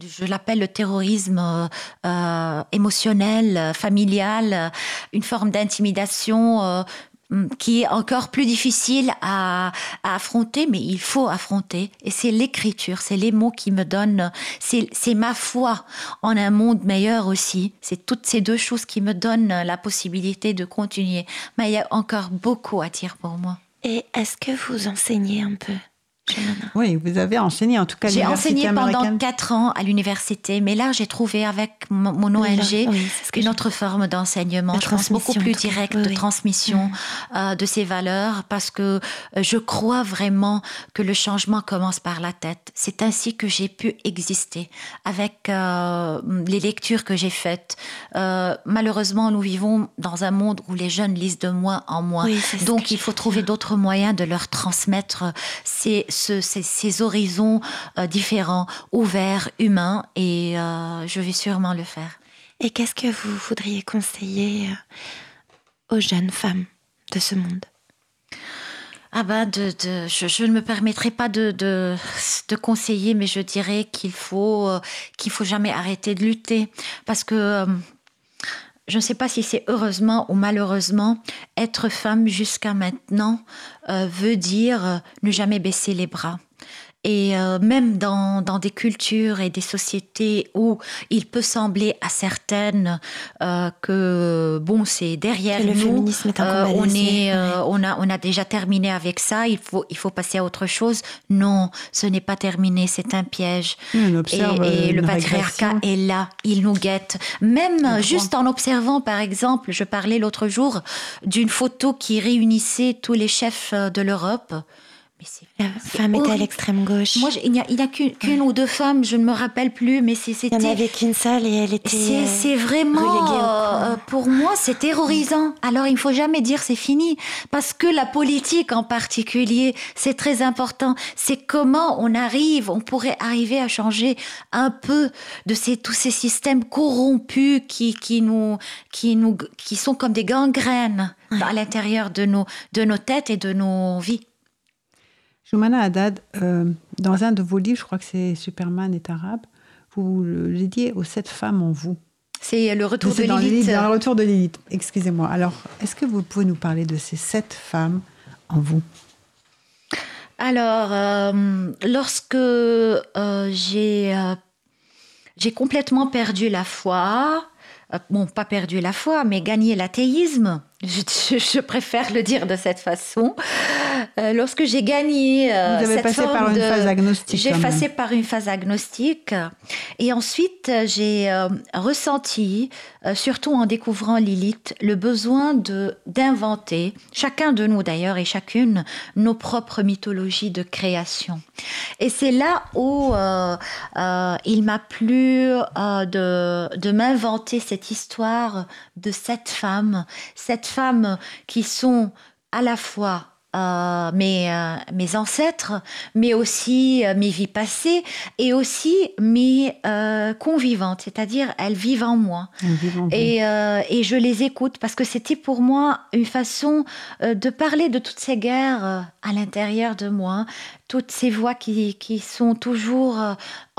S3: je l'appelle le terrorisme euh, émotionnel, familial, une forme d'intimidation euh, mm, qui est encore plus difficile à, à affronter, mais il faut affronter. Et c'est l'écriture, c'est les mots qui me donnent, c'est ma foi en un monde meilleur aussi. C'est toutes ces deux choses qui me donnent la possibilité de continuer. Mais il y a encore beaucoup à dire pour moi.
S1: Et est-ce que vous enseignez un peu?
S2: Oui, vous avez enseigné en tout cas
S3: J'ai enseigné pendant quatre ans à l'université, mais là j'ai trouvé avec mon ONG
S1: Oui,
S3: une autre forme d'enseignement,
S1: De
S3: je pense beaucoup
S1: transmission,
S3: plus directe
S1: Oui,
S3: de transmission
S1: Mhm.
S3: euh, de ces valeurs, parce que euh, je crois vraiment que le changement commence par la tête. C'est ainsi que j'ai pu exister avec euh, les lectures que j'ai faites. Euh, malheureusement, nous vivons dans un monde où les jeunes lisent de moins en moins. Donc il faut trouver d'autres moyens de leur transmettre ces, ce- ces, ces horizons euh, différents, ouverts, humains, et euh, je vais sûrement le faire.
S1: Et qu'est-ce que vous voudriez conseiller euh, aux jeunes femmes de ce monde?
S3: Ah ben, de, de- je, je ne me permettrai pas de, de, de conseiller, mais je dirais qu'il faut euh, qu'il faut jamais arrêter de lutter, parce que je ne sais pas si c'est heureusement ou malheureusement, être femme jusqu'à maintenant euh, veut dire euh, ne jamais baisser les bras. Et euh, même dans, dans des cultures et des sociétés où il peut sembler à certaines euh, que bon c'est derrière
S1: le
S3: nous,
S1: féminisme est
S3: euh, on est euh, on a on a déjà terminé avec ça, il faut il faut passer à autre chose. Non, ce n'est pas terminé, c'est un piège.
S2: Oui, on
S3: Et, le patriarcat
S2: régression.
S3: est là, il nous guette. Même juste en observant, par exemple, je parlais l'autre jour d'une photo qui réunissait tous les chefs de l'Europe. Mais
S1: La femme était à l'extrême gauche.
S3: Moi, je- il n'y a, qu'une ou deux femmes, je ne me rappelle plus, mais c'est-
S1: Il n'y en
S3: c'était.
S1: avait qu'une seule et elle était.
S3: C'est
S1: euh,
S3: vraiment, euh, pour moi, c'est terrorisant. Alors, il ne faut jamais dire c'est fini, parce que la politique en particulier, c'est très important. C'est comment on arrive, on pourrait arriver à changer un peu de ces, tous ces systèmes corrompus qui, qui, nous, qui, nous, qui sont comme des gangrènes à l'intérieur de nos, de nos têtes et de nos vies.
S2: Joumana Haddad, euh, dans un de vos livres, je crois que c'est Superman est arabe, vous le dédiez aux sept femmes en vous.
S3: C'est le retour de
S2: C'est dans, le dans retour de Lilith. Excusez-moi. Alors, est-ce que vous pouvez nous parler de ces sept femmes en vous?
S3: Alors, euh, lorsque euh, j'ai j'ai complètement perdu la foi, bon, pas perdu la foi, mais gagné l'athéisme, je, préfère le dire de cette façon, euh, lorsque j'ai gagné euh,
S2: Vous avez
S3: cette
S2: passé
S3: forme
S2: par une
S3: de-
S2: phase agnostique.
S3: j'ai
S2: même.
S3: passé par une phase agnostique et ensuite j'ai euh, ressenti, euh, surtout en découvrant Lilith, le besoin de d'inventer, chacun de nous d'ailleurs et chacune, nos propres mythologies de création. Et c'est là où il m'a plu de, de m'inventer cette histoire de sept femmes, sept femmes qui sont à la fois euh, mes, euh, mes ancêtres, mais aussi euh, mes vies passées et aussi mes convivantes, c'est-à-dire elles vivent en moi.
S2: en
S3: Et, et je les écoute parce que c'était pour moi une façon de parler de toutes ces guerres à l'intérieur de moi, toutes ces voix qui, qui sont toujours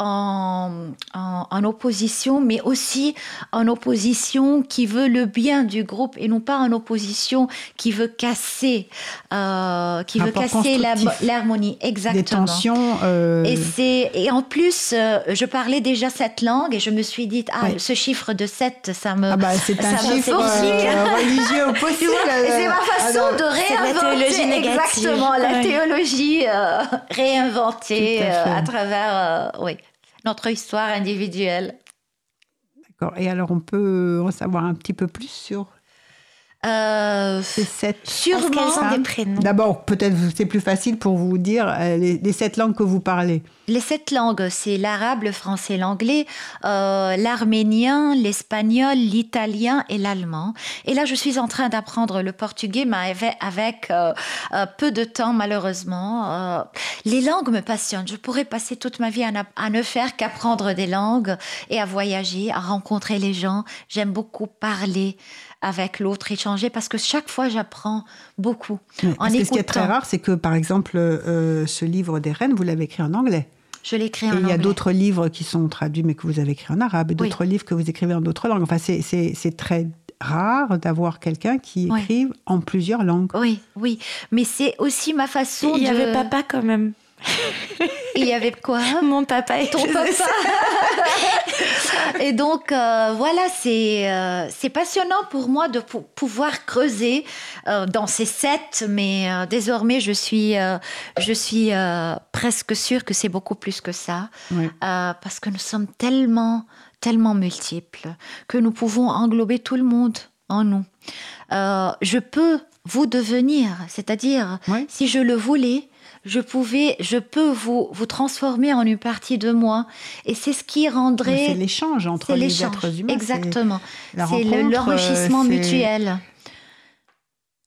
S3: en, en, en opposition, mais aussi en opposition qui veut le bien du groupe et non pas en opposition qui veut casser euh, qui veut casser la- l'harmonie.
S2: Des
S3: Exactement.
S2: tensions. euh,
S3: Et, c'est, et en plus, euh, je parlais déjà cette langue et je me suis dit, ah, ce chiffre de 7, ça me.
S2: ah bah, c'est un chiffre euh, religieux possible.
S3: c'est ma façon
S2: Alors,
S3: de
S1: la
S3: réinventer
S1: théologie négative.
S3: exactement la théologie euh, réinventée
S2: à
S3: euh, à, travers euh, oui, notre histoire individuelle.
S2: D'accord. Et alors, on peut en savoir un petit peu plus sur
S3: Euh,
S2: ces sept
S3: sûrement.
S1: qu'elles ont des
S2: femmes
S1: prénoms
S2: D'abord, peut-être c'est plus facile pour vous dire euh, les, les sept langues que vous parlez.
S3: Les sept langues, c'est l'arabe, le français, l'anglais, euh, l'arménien, l'espagnol, l'italien et l'allemand. Et là, je suis en train d'apprendre le portugais, mais avec, euh, euh, peu de temps, malheureusement. Euh, les langues me passionnent. Je pourrais passer toute ma vie à ne faire qu'apprendre des langues et à voyager, à rencontrer les gens. J'aime beaucoup parler avec l'autre, échanger, parce que chaque fois, j'apprends beaucoup.
S2: Ouais,
S3: En
S2: que ce qui est très rare, c'est que, par exemple, euh, ce livre des reines, vous l'avez écrit en anglais.
S3: Je l'écris en
S2: Et il y a
S3: anglais.
S2: d'autres livres qui sont traduits, mais que vous avez écrits en arabe, et
S3: Oui.
S2: d'autres livres que vous écrivez en d'autres langues. Enfin, c'est- très rare d'avoir quelqu'un qui
S3: Oui.
S2: écrive en plusieurs langues.
S3: Oui, oui. Mais c'est aussi ma façon
S1: Il y avait papa quand même.
S3: Il y avait quoi
S1: Mon papa et
S3: Ton papa. Et donc, euh, voilà, c'est euh, c'est passionnant pour moi de pou- pouvoir creuser euh, dans ces sept, mais désormais, je suis, je suis presque sûre que c'est beaucoup plus que ça, parce que nous sommes tellement, tellement multiples que nous pouvons englober tout le monde en nous. Je peux vous devenir, c'est-à-dire, si je le voulais, je pouvais, je peux vous vous transformer en une partie de moi, et c'est ce qui rendrait
S2: C'est l'échange entre
S3: c'est
S2: les êtres humains. c'est
S3: Exactement. C'est l'enrichissement
S2: c'est-
S3: mutuel.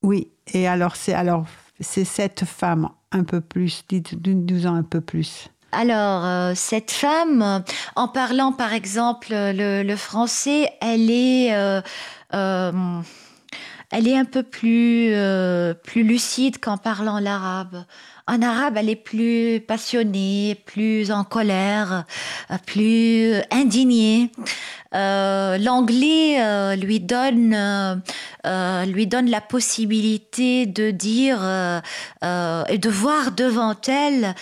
S2: Oui. Et alors, c'est alors ces sept femmes un peu plus. Dites- Dites-nous en un peu plus.
S3: Alors, euh, cette femme, en parlant par exemple le, le français, elle est, euh, euh, elle est un peu plus, euh, plus lucide qu'en parlant l'arabe. En arabe, elle est plus passionnée, plus en colère, euh, plus indignée. Euh, L'anglais euh, lui donne euh, lui donne la possibilité de dire et de voir devant elle.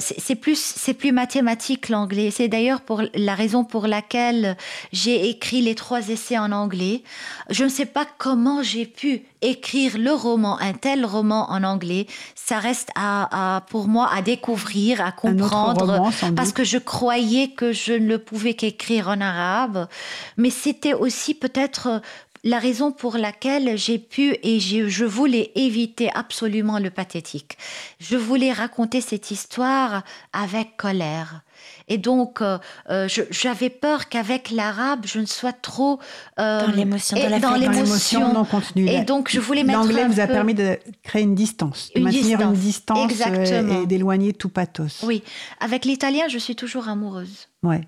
S3: c'est plus c'est plus mathématique l'anglais. C'est d'ailleurs pour la raison pour laquelle j'ai écrit les trois essais en anglais. Je ne sais pas comment j'ai pu écrire le roman, un tel roman en anglais. Ça reste à, à- pour moi à découvrir, à
S2: Un autre
S3: comprendre
S2: roman, sans
S3: parce que je croyais que je ne le pouvais qu'écrire en arabe. Mais c'était aussi peut-être euh, la raison pour laquelle j'ai pu et je voulais éviter absolument le pathétique. Je voulais raconter cette histoire avec colère. Et donc, euh, euh, j'avais peur qu'avec l'arabe, je ne sois trop euh,
S1: Dans l'émotion, dans
S3: l'émotion.
S2: non contenue.
S3: Et donc, je voulais mettre
S2: L'anglais vous a permis de créer une distance, de
S3: Une
S2: maintenir une
S3: distance,
S2: distance euh,
S3: exactement.
S2: et d'éloigner tout pathos.
S3: Oui, avec l'italien, je suis toujours amoureuse.
S2: Ouais,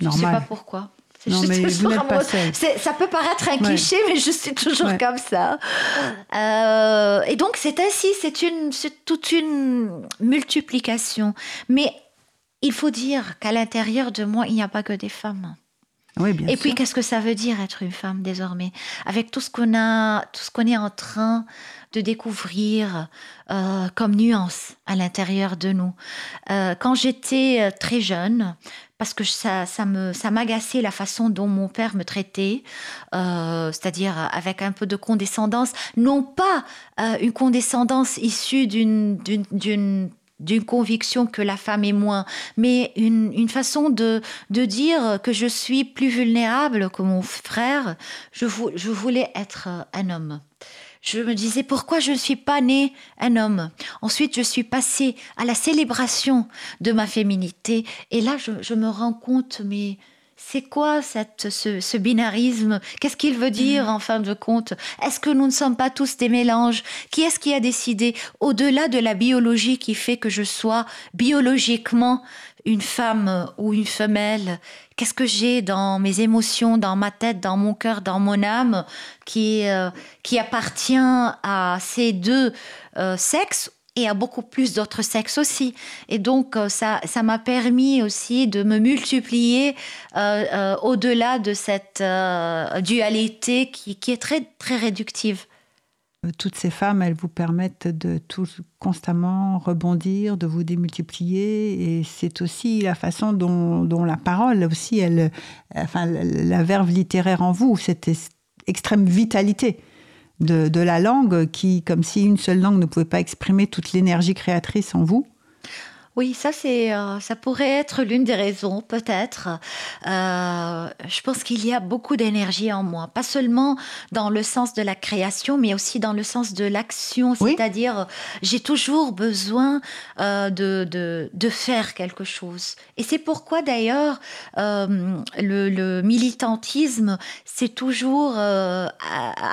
S3: Je ne sais
S2: normal.
S3: pas pourquoi.
S2: Non,
S3: Je suis
S2: mais vous pas
S3: Ça peut paraître un
S2: Ouais.
S3: cliché, mais je suis toujours
S2: Ouais.
S3: comme ça. Euh, et donc, c'est ainsi, c'est une, c'est toute une multiplication. Mais il faut dire qu'à l'intérieur de moi, il n'y a pas que des femmes.
S2: Oui, bien
S3: Et
S2: sûr.
S3: puis, qu'est-ce que ça veut dire être une femme désormais? Avec tout ce qu'on a, tout ce qu'on est en train de découvrir euh, comme nuance à l'intérieur de nous. Euh, quand j'étais euh, très jeune, parce que ça, ça me, ça m'agaçait la façon dont mon père me traitait, euh, c'est-à-dire avec un peu de condescendance, non pas une condescendance issue d'une, d'une, d'une d'une conviction que la femme est moins, mais une, une façon de, de dire que je suis plus vulnérable que mon frère. Je, vou- je voulais être euh, un homme. Je me disais pourquoi je ne suis pas née un homme? Ensuite, je suis passée à la célébration de ma féminité. Et là, je, je me rends compte, mais c'est quoi cette, ce, ce binarisme? Qu'est-ce qu'il veut dire en fin de compte? Est-ce que nous ne sommes pas tous des mélanges? Qui est-ce qui a décidé, au-delà de la biologie qui fait que je sois biologiquement une femme ou une femelle Qu'est-ce que j'ai dans mes émotions, dans ma tête, dans mon cœur, dans mon âme qui, euh, qui appartient à ces deux euh, sexes et à beaucoup plus d'autres sexes aussi. Et donc, euh, ça, ça m'a permis aussi de me multiplier euh, euh, au-delà de cette dualité qui, est très, très réductive.
S2: Toutes ces femmes, elles vous permettent de tout constamment rebondir, de vous démultiplier, et c'est aussi la façon dont, dont la parole aussi, elle, enfin, la, verve littéraire en vous, cette extrême vitalité de, de la langue, qui, comme si une seule langue ne pouvait pas exprimer toute l'énergie créatrice en vous.
S3: Oui, ça c'est, euh, ça pourrait être l'une des raisons, peut-être. Euh, je pense qu'il y a beaucoup d'énergie en moi, pas seulement dans le sens de la création, mais aussi dans le sens de l'action.
S2: Oui.
S3: C'est-à-dire, j'ai toujours besoin euh, de, de, de faire quelque chose. Et c'est pourquoi d'ailleurs le, le militantisme, c'est toujours a,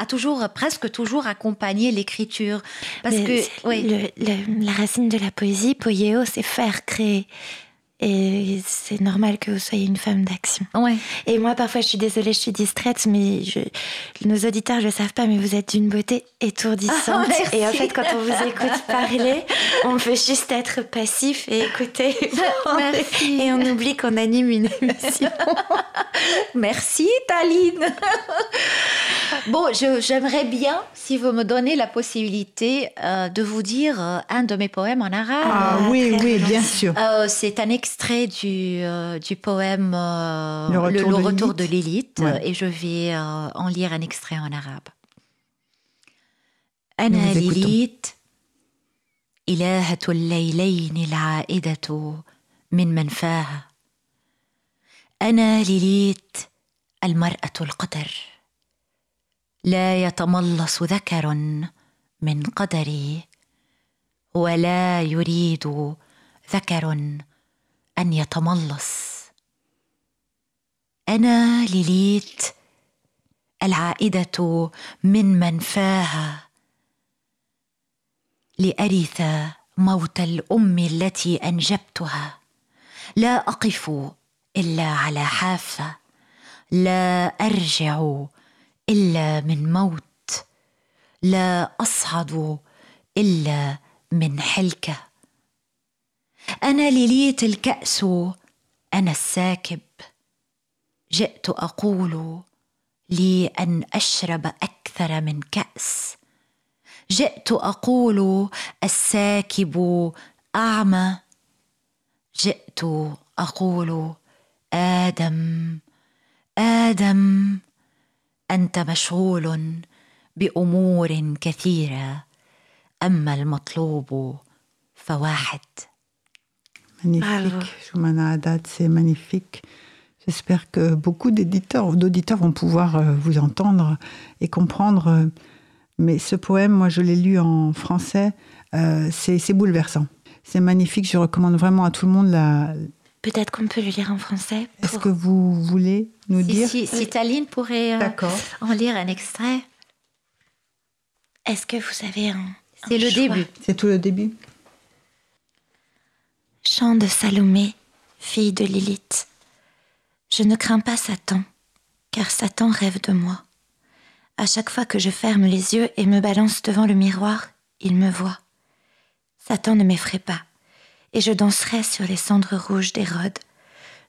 S3: a toujours presque toujours accompagné l'écriture, parce
S1: Mais
S3: que
S1: c'est
S3: oui.
S1: le- le- la racine de la poésie, poieo, c'est faire, créer. Et c'est normal que vous soyez une femme d'action.
S3: Ouais.
S1: Et moi, parfois, je suis désolée, je suis distraite, mais je, nos auditeurs ne le savent pas, mais vous êtes d'une beauté étourdissante.
S3: Ah,
S1: et en fait, quand on vous écoute parler, on peut juste être passif et écouter.
S3: Merci.
S1: Et on oublie qu'on anime une émission.
S3: Merci, Taline. bon, j'aimerais bien, si vous me donnez la possibilité, euh, de vous dire euh, un de mes poèmes en arabe.
S2: Ah,
S1: Ah,
S2: oui, oui,
S1: bien.
S2: bien sûr.
S3: Euh, c'est un extrait du, euh, du poème euh,
S2: Le retour de
S3: retour de Lilith
S2: Ouais.
S3: et je vais euh, en lire un extrait en arabe. أنا. ليليت إلهة الليلين العائدة من منفاها أنا ليليت المرأة القدر لا يتملص ذكر من قدري ولا يريد ذكر أن يتملص. أنا ليليت العائدة من منفاها لأرث موت الأم التي أنجبتها. لا أقف إلا على حافة. لا أرجع إلا من موت. لا أصعد إلا من حلكة. أنا ليليت الكأس أنا الساكب. جئت أقول لي أن أشرب أكثر من كأس. جئت أقول الساكب أعمى. جئت أقول آدم آدم أنت مشغول بأمور كثيرة أما المطلوب فواحد.
S2: Magnifique. Haddad, c'est magnifique. J'espère que beaucoup d'éditeurs, d'auditeurs vont pouvoir euh, vous entendre et comprendre. euh, Mais ce poème, moi, je l'ai lu en français. euh, c'est bouleversant. C'est magnifique. Je recommande vraiment à tout le monde la.
S1: Peut-être qu'on peut le lire en français.
S2: Est-ce que vous voulez nous
S3: Si,
S2: dire
S3: si, si Taline pourrait euh, en lire un extrait.
S1: Est-ce que vous avez un.
S3: C'est le
S1: choix?
S3: début.
S2: C'est tout le début?
S1: Chant de Salomé, fille de Lilith. Je ne crains pas Satan, car Satan rêve de moi. À chaque fois que je ferme les yeux et me balance devant le miroir, il me voit. Satan ne m'effraie pas, et je danserai sur les cendres rouges d'Hérode.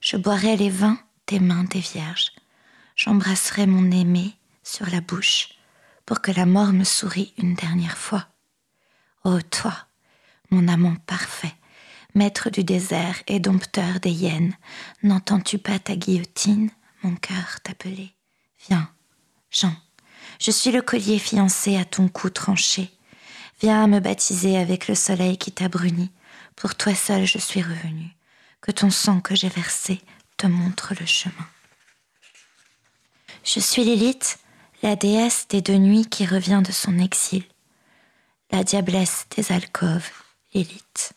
S1: Je boirai les vins des mains des vierges. J'embrasserai mon aimé sur la bouche, pour que la mort me sourie une dernière fois. Ô toi, mon amant parfait, maître du désert et dompteur des hyènes, n'entends-tu pas ta guillotine, mon cœur t'appeler Viens, Jean, je suis le collier fiancé à ton cou tranché. Viens me baptiser avec le soleil qui t'a bruni. Pour toi seul je suis revenu. Que ton sang que j'ai versé te montre le chemin. Je suis Lilith, la déesse des deux nuits qui revient de son exil. La diablesse des alcôves, Lilith.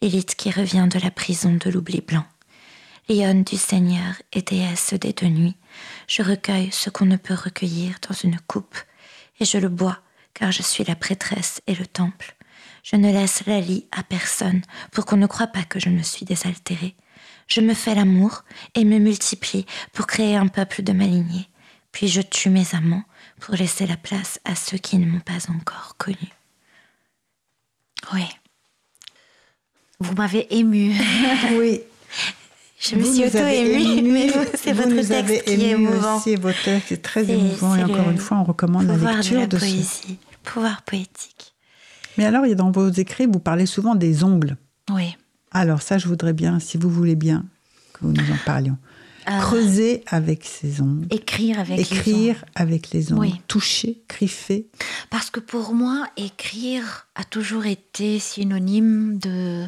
S1: Lilith qui revient de la prison de l'oubli blanc. Lionne du Seigneur et déesse des deux nuits, je recueille ce qu'on ne peut recueillir dans une coupe, et je le bois, car je suis la prêtresse et le temple. Je ne laisse la lie à personne pour qu'on ne croie pas que je me suis désaltérée. Je me fais l'amour et me multiplie pour créer un peuple de ma lignée. Puis je tue mes amants pour laisser la place à ceux qui ne m'ont pas encore connue.
S3: Oui. Vous m'avez ému.
S2: Oui.
S1: Je me
S2: Vous
S1: suis auto-émue, mais vous, c'est
S2: vous
S1: votre
S2: nous avez
S1: texte qui est émouvant.
S2: aussi, votre texte est très
S1: C'est-
S2: émouvant et
S1: c'est
S2: encore une fois, on recommande la
S1: pouvoir de
S2: lecture
S1: la
S2: de, ce.
S1: poésie, le pouvoir poétique.
S2: Mais alors, dans vos écrits, vous parlez souvent des ongles.
S1: Oui.
S2: Alors ça, je voudrais bien, si vous voulez bien, que nous en parlions.
S1: Euh,
S2: Creuser avec ses ongles,
S3: Écrire avec les
S2: écrire
S3: ongles.
S2: avec les ongles,
S3: Oui.
S2: toucher, griffer.
S3: Parce que pour moi, écrire a toujours été synonyme de...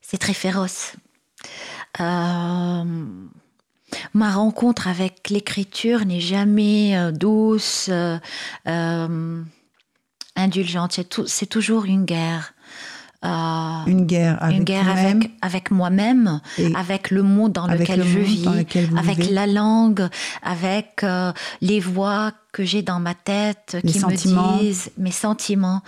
S3: C'est très féroce. Euh, Ma rencontre avec l'écriture n'est jamais euh, douce, euh, indulgente. C'est C'est toujours une guerre. Euh,
S2: Une guerre avec
S3: une guerre
S2: vous-même
S3: avec, avec moi-même, avec le monde dans
S2: avec
S3: lequel
S2: le
S3: je vis,
S2: lequel
S3: avec
S2: vivez.
S3: la langue, avec euh, les voix que j'ai dans ma tête
S2: Les
S3: qui
S2: sentiments.
S3: me disent mes sentiments.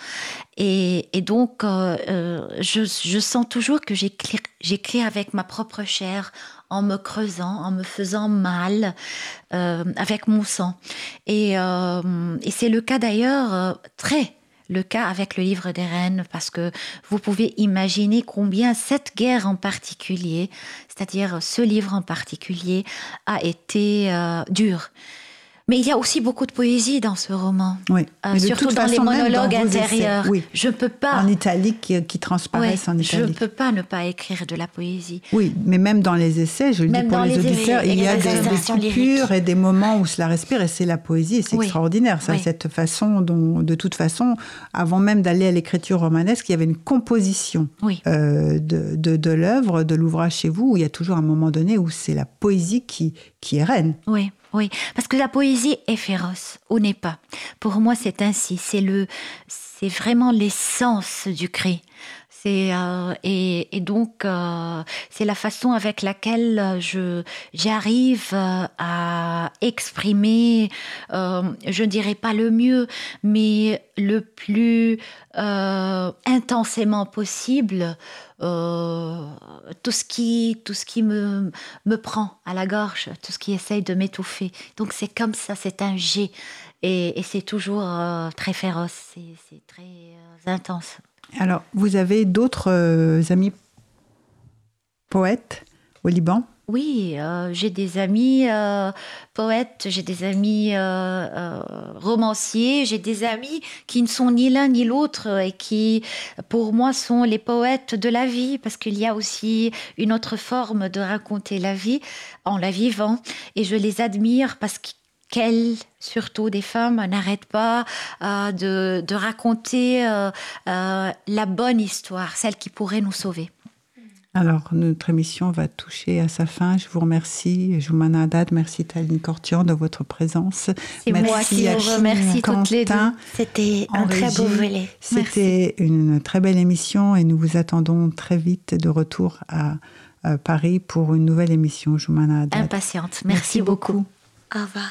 S3: Et, et donc, euh, je, je sens toujours que j'écris avec ma propre chair, en me creusant, en me faisant mal, euh, avec mon sang. Et, et c'est le cas d'ailleurs très le cas avec le livre des reines, parce que vous pouvez imaginer combien cette guerre en particulier, c'est-à-dire ce livre en particulier, a été euh, dur. Mais il y a aussi beaucoup de poésie dans ce roman,
S2: Oui.
S3: euh, surtout dans les
S2: façon, même
S3: monologues intérieurs.
S2: oui.
S3: Je ne peux pas,
S2: En italique, qui, qui
S3: ouais,
S2: transparaissent en
S3: je ne
S2: italique.
S3: peux pas ne pas écrire de la poésie.
S2: Oui, mais même dans les essais, je le
S3: Même
S2: dis pour les,
S3: les
S2: auditeurs, il y a
S3: les
S2: des, coupures et des moments où cela respire, et c'est la poésie, et c'est extraordinaire, ça, cette façon dont, de toute façon, avant même d'aller à l'écriture romanesque, il y avait une composition euh, de, de, de l'œuvre, de l'ouvrage chez vous, où il y a toujours un moment donné où c'est la poésie qui, qui est reine.
S3: Oui, oui, parce que la poésie est féroce, ou n'est pas. Pour moi, c'est ainsi. C'est le, c'est vraiment l'essence du cri. C'est euh, et, donc euh, c'est la façon avec laquelle euh, je j'arrive euh, à exprimer, euh, je ne dirais pas le mieux, mais le plus euh, intensément possible tout ce qui tout ce qui me me prend à la gorge, tout ce qui essaye de m'étouffer. Donc c'est comme ça, c'est un jet et, et c'est toujours très féroce, c'est très intense.
S2: Alors, vous avez d'autres euh, amis poètes au Liban?
S3: Oui, euh, j'ai des amis euh, poètes, j'ai des amis romanciers, j'ai des amis qui ne sont ni l'un ni l'autre et qui, pour moi, sont les poètes de la vie, parce qu'il y a aussi une autre forme de raconter la vie en la vivant. Et je les admire parce que qu'elles, surtout des femmes, n'arrêtent pas euh, de, de raconter euh, euh, la bonne histoire, celle qui pourrait nous sauver.
S2: Alors, notre émission va toucher à sa fin. Je vous remercie, Joumana Haddad. Merci, Taline Cortian, de votre présence.
S3: C'est
S2: merci
S3: moi qui
S2: à
S3: vous remercie
S2: Quentin.
S3: toutes les deux.
S1: C'était un très beau volet.
S2: C'était une très belle émission et nous vous attendons très vite de retour à, Paris pour une nouvelle émission, Joumana Haddad.
S3: Impatiente. Merci, beaucoup.
S1: Au revoir.